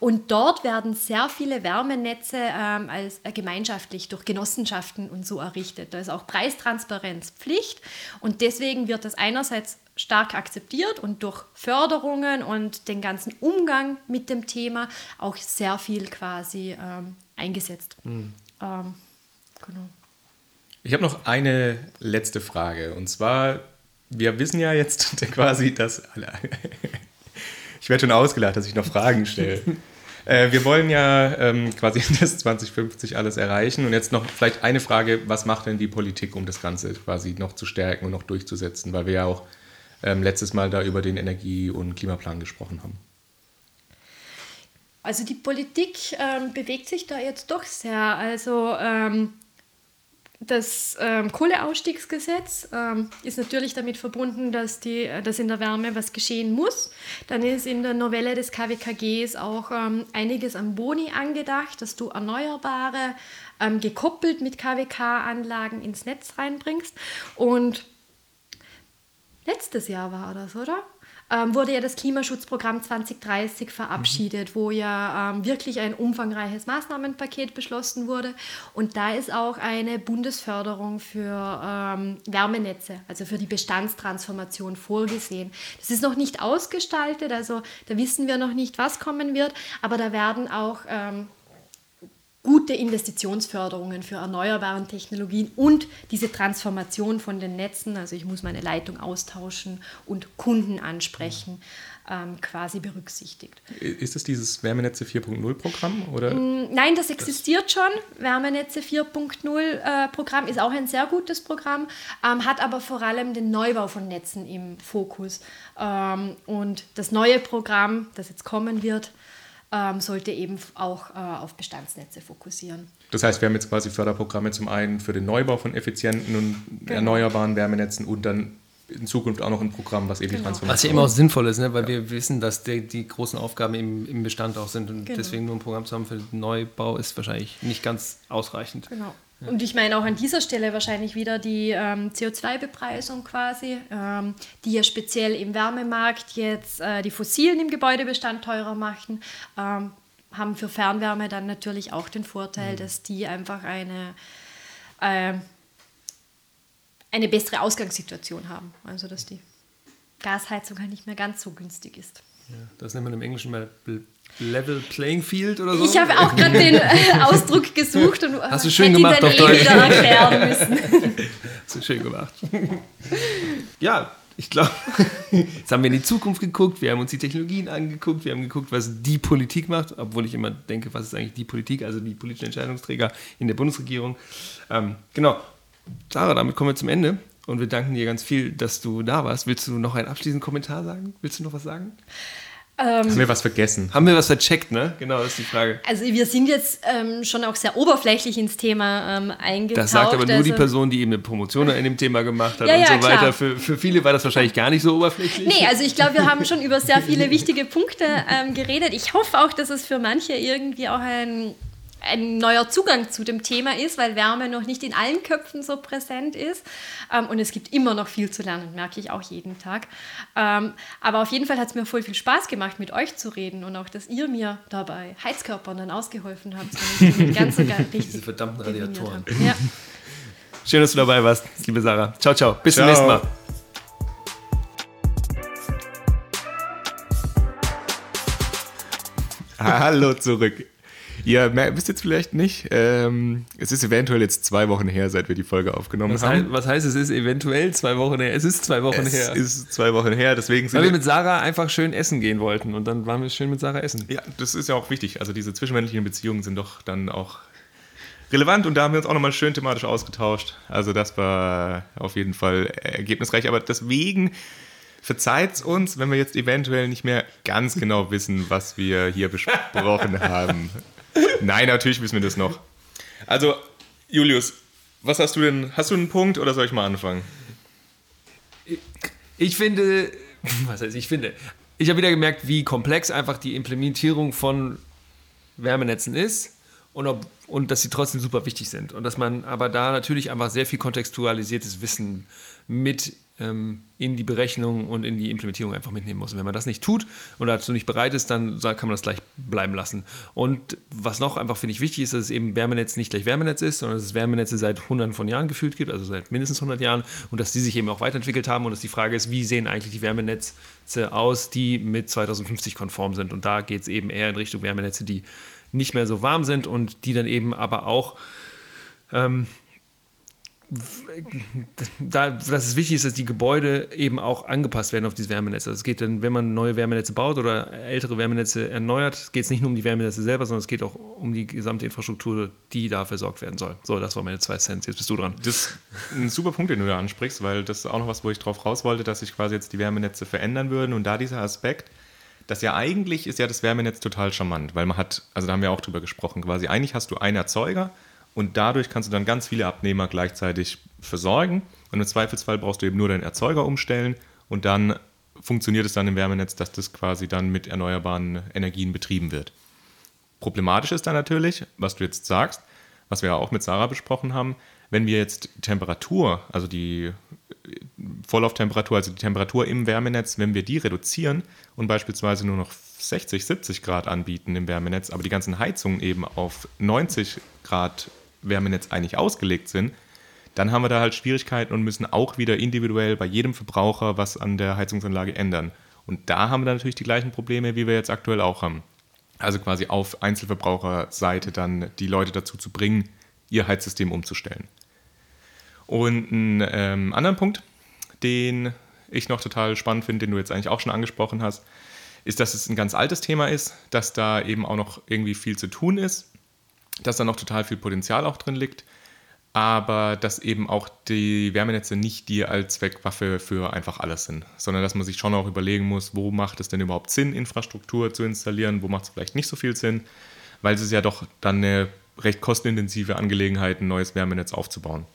Und dort werden sehr viele Wärmenetze ähm, als äh, gemeinschaftlich durch Genossenschaften und so errichtet. Da ist auch Preistransparenz Pflicht und deswegen wird das einerseits stark akzeptiert und durch Förderungen und den ganzen Umgang mit dem Thema auch sehr viel quasi ähm, eingesetzt. Ähm, genau.
Ich habe noch eine letzte Frage. Und zwar, wir wissen ja jetzt quasi, dass. Ich werde schon ausgelacht, dass ich noch Fragen stelle. Äh, wir wollen ja ähm, quasi das 2050 alles erreichen. Und jetzt noch vielleicht eine Frage: Was macht denn die Politik, um das Ganze quasi noch zu stärken und noch durchzusetzen? Weil wir ja auch ähm, letztes Mal da über den Energie- und Klimaplan gesprochen haben.
Also die Politik ähm, bewegt sich da jetzt doch sehr. Also ähm, das ähm, Kohleausstiegsgesetz ähm, ist natürlich damit verbunden, dass, die, äh, dass in der Wärme was geschehen muss. Dann ist in der Novelle des KWKGs auch ähm, einiges am Boni angedacht, dass du Erneuerbare ähm, gekoppelt mit KWK-Anlagen ins Netz reinbringst. Und letztes Jahr war das, oder? Ähm, wurde ja das Klimaschutzprogramm 2030 verabschiedet, wo ja ähm, wirklich ein umfangreiches Maßnahmenpaket beschlossen wurde. Und da ist auch eine Bundesförderung für ähm, Wärmenetze, also für die Bestandstransformation vorgesehen. Das ist noch nicht ausgestaltet, also da wissen wir noch nicht, was kommen wird, aber da werden auch ähm, gute Investitionsförderungen für erneuerbare Technologien und diese Transformation von den Netzen, also ich muss meine Leitung austauschen und Kunden ansprechen, ähm, quasi berücksichtigt.
Ist es dieses Wärmenetze 4.0 Programm? Oder?
Mm, nein, das existiert schon. Wärmenetze 4.0 äh, Programm ist auch ein sehr gutes Programm, ähm, hat aber vor allem den Neubau von Netzen im Fokus. Ähm, und das neue Programm, das jetzt kommen wird, ähm, sollte eben auch äh, auf Bestandsnetze fokussieren.
Das heißt, wir haben jetzt quasi Förderprogramme zum einen für den Neubau von effizienten und genau. erneuerbaren Wärmenetzen und dann in Zukunft auch noch ein Programm, was eben genau.
Transformation Was ja immer auch sinnvoll ist, ne? weil ja. wir wissen, dass die, die großen Aufgaben im, im, Bestand auch sind und genau. deswegen nur ein Programm zu haben für den Neubau ist wahrscheinlich nicht ganz ausreichend.
Genau. Und ich meine auch an dieser Stelle wahrscheinlich wieder die ähm, CO2-Bepreisung quasi, ähm, die ja speziell im Wärmemarkt jetzt äh, die Fossilen im Gebäudebestand teurer machen, ähm, haben für Fernwärme dann natürlich auch den Vorteil, mhm. dass die einfach eine, äh, eine bessere Ausgangssituation haben. Also dass die Gasheizung halt nicht mehr ganz so günstig ist.
Ja, das nennt man im Englischen mal Level Playing Field oder so?
Ich habe auch gerade den äh, Ausdruck gesucht und
Hast du schön gemacht auf Deutsch.
erklären müssen.
Hast du schön gemacht. ja, ich glaube, jetzt haben wir in die Zukunft geguckt, wir haben uns die Technologien angeguckt, wir haben geguckt, was die Politik macht, obwohl ich immer denke, was ist eigentlich die Politik, also die politischen Entscheidungsträger in der Bundesregierung. Ähm, genau. Sarah, damit kommen wir zum Ende und wir danken dir ganz viel, dass du da warst. Willst du noch einen abschließenden Kommentar sagen? Willst du noch was sagen?
Ähm, Haben wir was vergessen?
Haben wir was vercheckt, ne? Genau, das ist die Frage.
Also wir sind jetzt ähm, schon auch sehr oberflächlich ins Thema ähm, eingetaucht.
Das sagt aber nur also, die Person, die eben eine Promotion in dem Thema gemacht hat ja, und ja, so weiter. Für, für viele war das wahrscheinlich gar nicht so oberflächlich.
Nee, also ich glaube, wir haben schon über sehr viele wichtige Punkte ähm, geredet. Ich hoffe auch, dass es für manche irgendwie auch ein ein neuer Zugang zu dem Thema ist, weil Wärme noch nicht in allen Köpfen so präsent ist. Ähm, und es gibt immer noch viel zu lernen, merke ich auch jeden Tag. Ähm, aber auf jeden Fall hat es mir voll viel Spaß gemacht, mit euch zu reden und auch, dass ihr mir dabei Heizkörpern dann ausgeholfen habt.
ganz so Diese verdammten Radiatoren. Ja. Schön, dass du dabei warst, liebe Sarah. Ciao, ciao. Bis ciao. zum nächsten Mal.
Hallo zurück. Ihr wisst jetzt vielleicht nicht, ähm, es ist eventuell jetzt zwei Wochen her, seit wir die Folge aufgenommen
was
haben.
Heißt, was heißt, es ist eventuell zwei Wochen her? Es ist zwei Wochen
es
her.
Es ist zwei Wochen her, deswegen
sind Weil wir mit Sarah einfach schön essen gehen wollten und dann waren wir schön mit Sarah essen.
Ja, das ist ja auch wichtig. Also diese zwischenmenschlichen Beziehungen sind doch dann auch relevant und da haben wir uns auch nochmal schön thematisch ausgetauscht. Also das war auf jeden Fall ergebnisreich, aber deswegen verzeiht uns, wenn wir jetzt eventuell nicht mehr ganz genau wissen, was wir hier besprochen haben. Nein, natürlich wissen wir das noch. Also, Julius, was hast du denn? Hast du einen Punkt oder soll ich mal anfangen?
Ich finde, was heißt ich finde, ich habe wieder gemerkt, wie komplex einfach die Implementierung von Wärmenetzen ist und, ob, und dass sie trotzdem super wichtig sind. Und dass man aber da natürlich einfach sehr viel kontextualisiertes Wissen mit ähm, in die Berechnung und in die Implementierung einfach mitnehmen muss. Und wenn man das nicht tut und dazu nicht bereit ist, dann kann man das gleich bleiben lassen. Und was noch einfach, finde ich, wichtig ist, dass es eben Wärmenetz nicht gleich Wärmenetz ist, sondern dass es Wärmenetze seit hunderten von Jahren gefühlt gibt, also seit mindestens 100 Jahren und dass die sich eben auch weiterentwickelt haben und dass die Frage ist, wie sehen eigentlich die Wärmenetze aus, die mit 2050 konform sind. Und da geht es eben eher in Richtung Wärmenetze, die nicht mehr so warm sind und die dann eben aber auch ähm, da, dass es wichtig ist, dass die Gebäude eben auch angepasst werden auf diese Wärmenetze. Also es geht dann, wenn man neue Wärmenetze baut oder ältere Wärmenetze erneuert, geht es nicht nur um die Wärmenetze selber, sondern es geht auch um die gesamte Infrastruktur, die da versorgt werden soll. So, das waren meine zwei Cents. Jetzt bist du dran.
Das ist ein super Punkt, den du da ansprichst, weil das ist auch noch was, wo ich drauf raus wollte, dass sich quasi jetzt die Wärmenetze verändern würden und da dieser Aspekt, dass ja eigentlich ist ja das Wärmenetz total charmant, weil man hat, also da haben wir auch drüber gesprochen, quasi eigentlich hast du einen Erzeuger, und dadurch kannst du dann ganz viele Abnehmer gleichzeitig versorgen. Und im Zweifelsfall brauchst du eben nur deinen Erzeuger umstellen und dann funktioniert es dann im Wärmenetz, dass das quasi dann mit erneuerbaren Energien betrieben wird. Problematisch ist dann natürlich, was du jetzt sagst, was wir ja auch mit Sarah besprochen haben, wenn wir jetzt Temperatur, also die Vorlauftemperatur, also die Temperatur im Wärmenetz, wenn wir die reduzieren und beispielsweise nur noch 60, 70 Grad anbieten im Wärmenetz, aber die ganzen Heizungen eben auf 90 Grad Wärmenetz eigentlich ausgelegt sind, dann haben wir da halt Schwierigkeiten und müssen auch wieder individuell bei jedem Verbraucher was an der Heizungsanlage ändern. Und da haben wir dann natürlich die gleichen Probleme, wie wir jetzt aktuell auch haben. Also quasi auf Einzelverbraucherseite dann die Leute dazu zu bringen, ihr Heizsystem umzustellen. Und einen ähm, anderen Punkt, den ich noch total spannend finde, den du jetzt eigentlich auch schon angesprochen hast, ist, dass es ein ganz altes Thema ist, dass da eben auch noch irgendwie viel zu tun ist, dass da noch total viel Potenzial auch drin liegt, aber dass eben auch die Wärmenetze nicht die Allzweckwaffe für einfach alles sind, sondern dass man sich schon auch überlegen muss, wo macht es denn überhaupt Sinn, Infrastruktur zu installieren, wo macht es vielleicht nicht so viel Sinn, weil es ist ja doch dann eine recht kostenintensive Angelegenheit, ein neues Wärmenetz aufzubauen.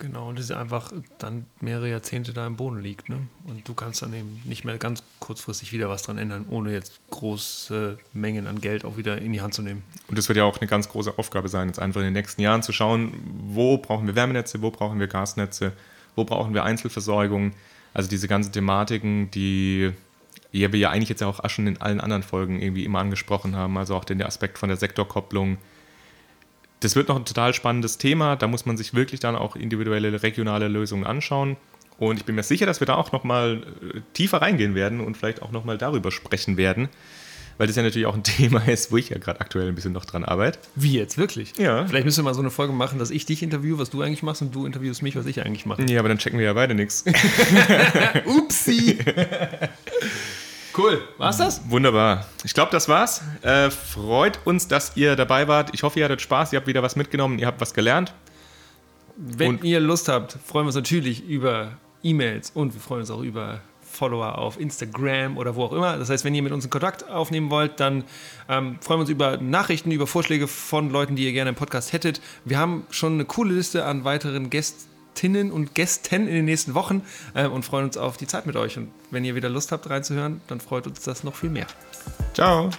Genau, und das ist einfach dann mehrere Jahrzehnte da im Boden liegt. Ne? Und du kannst dann eben nicht mehr ganz kurzfristig wieder was dran ändern, ohne jetzt große Mengen an Geld auch wieder in die Hand zu nehmen.
Und das wird ja auch eine ganz große Aufgabe sein, jetzt einfach in den nächsten Jahren zu schauen, wo brauchen wir Wärmenetze, wo brauchen wir Gasnetze, wo brauchen wir Einzelversorgung. Also diese ganzen Thematiken, die wir ja eigentlich jetzt auch schon in allen anderen Folgen irgendwie immer angesprochen haben, also auch den Aspekt von der Sektorkopplung, das wird noch ein total spannendes Thema. Da muss man sich wirklich dann auch individuelle regionale Lösungen anschauen. Und ich bin mir sicher, dass wir da auch nochmal äh, tiefer reingehen werden und vielleicht auch nochmal darüber sprechen werden. Weil das ja natürlich auch ein Thema ist, wo ich ja gerade aktuell ein bisschen noch dran arbeite.
Wie jetzt, wirklich?
Ja.
Vielleicht müssen wir mal so eine Folge machen, dass ich dich interviewe, was du eigentlich machst und du interviewst mich, was ich eigentlich mache.
Ja, aber dann checken wir ja beide nichts.
Upsi! Cool. War's das?
Wunderbar. Ich glaube, das war's. Äh, freut uns, dass ihr dabei wart. Ich hoffe, ihr hattet Spaß, ihr habt wieder was mitgenommen, ihr habt was gelernt.
Wenn
Und-
ihr Lust habt, freuen wir uns natürlich über E-Mails und wir freuen uns auch über Follower auf Instagram oder wo auch immer. Das heißt, wenn ihr mit uns in Kontakt aufnehmen wollt, dann ähm, freuen wir uns über Nachrichten, über Vorschläge von Leuten, die ihr gerne im Podcast hättet. Wir haben schon eine coole Liste an weiteren Gästinnen und Gästen in den nächsten Wochen äh, und freuen uns auf die Zeit mit euch. Und wenn ihr wieder Lust habt reinzuhören, dann freut uns das noch viel mehr.
Ciao.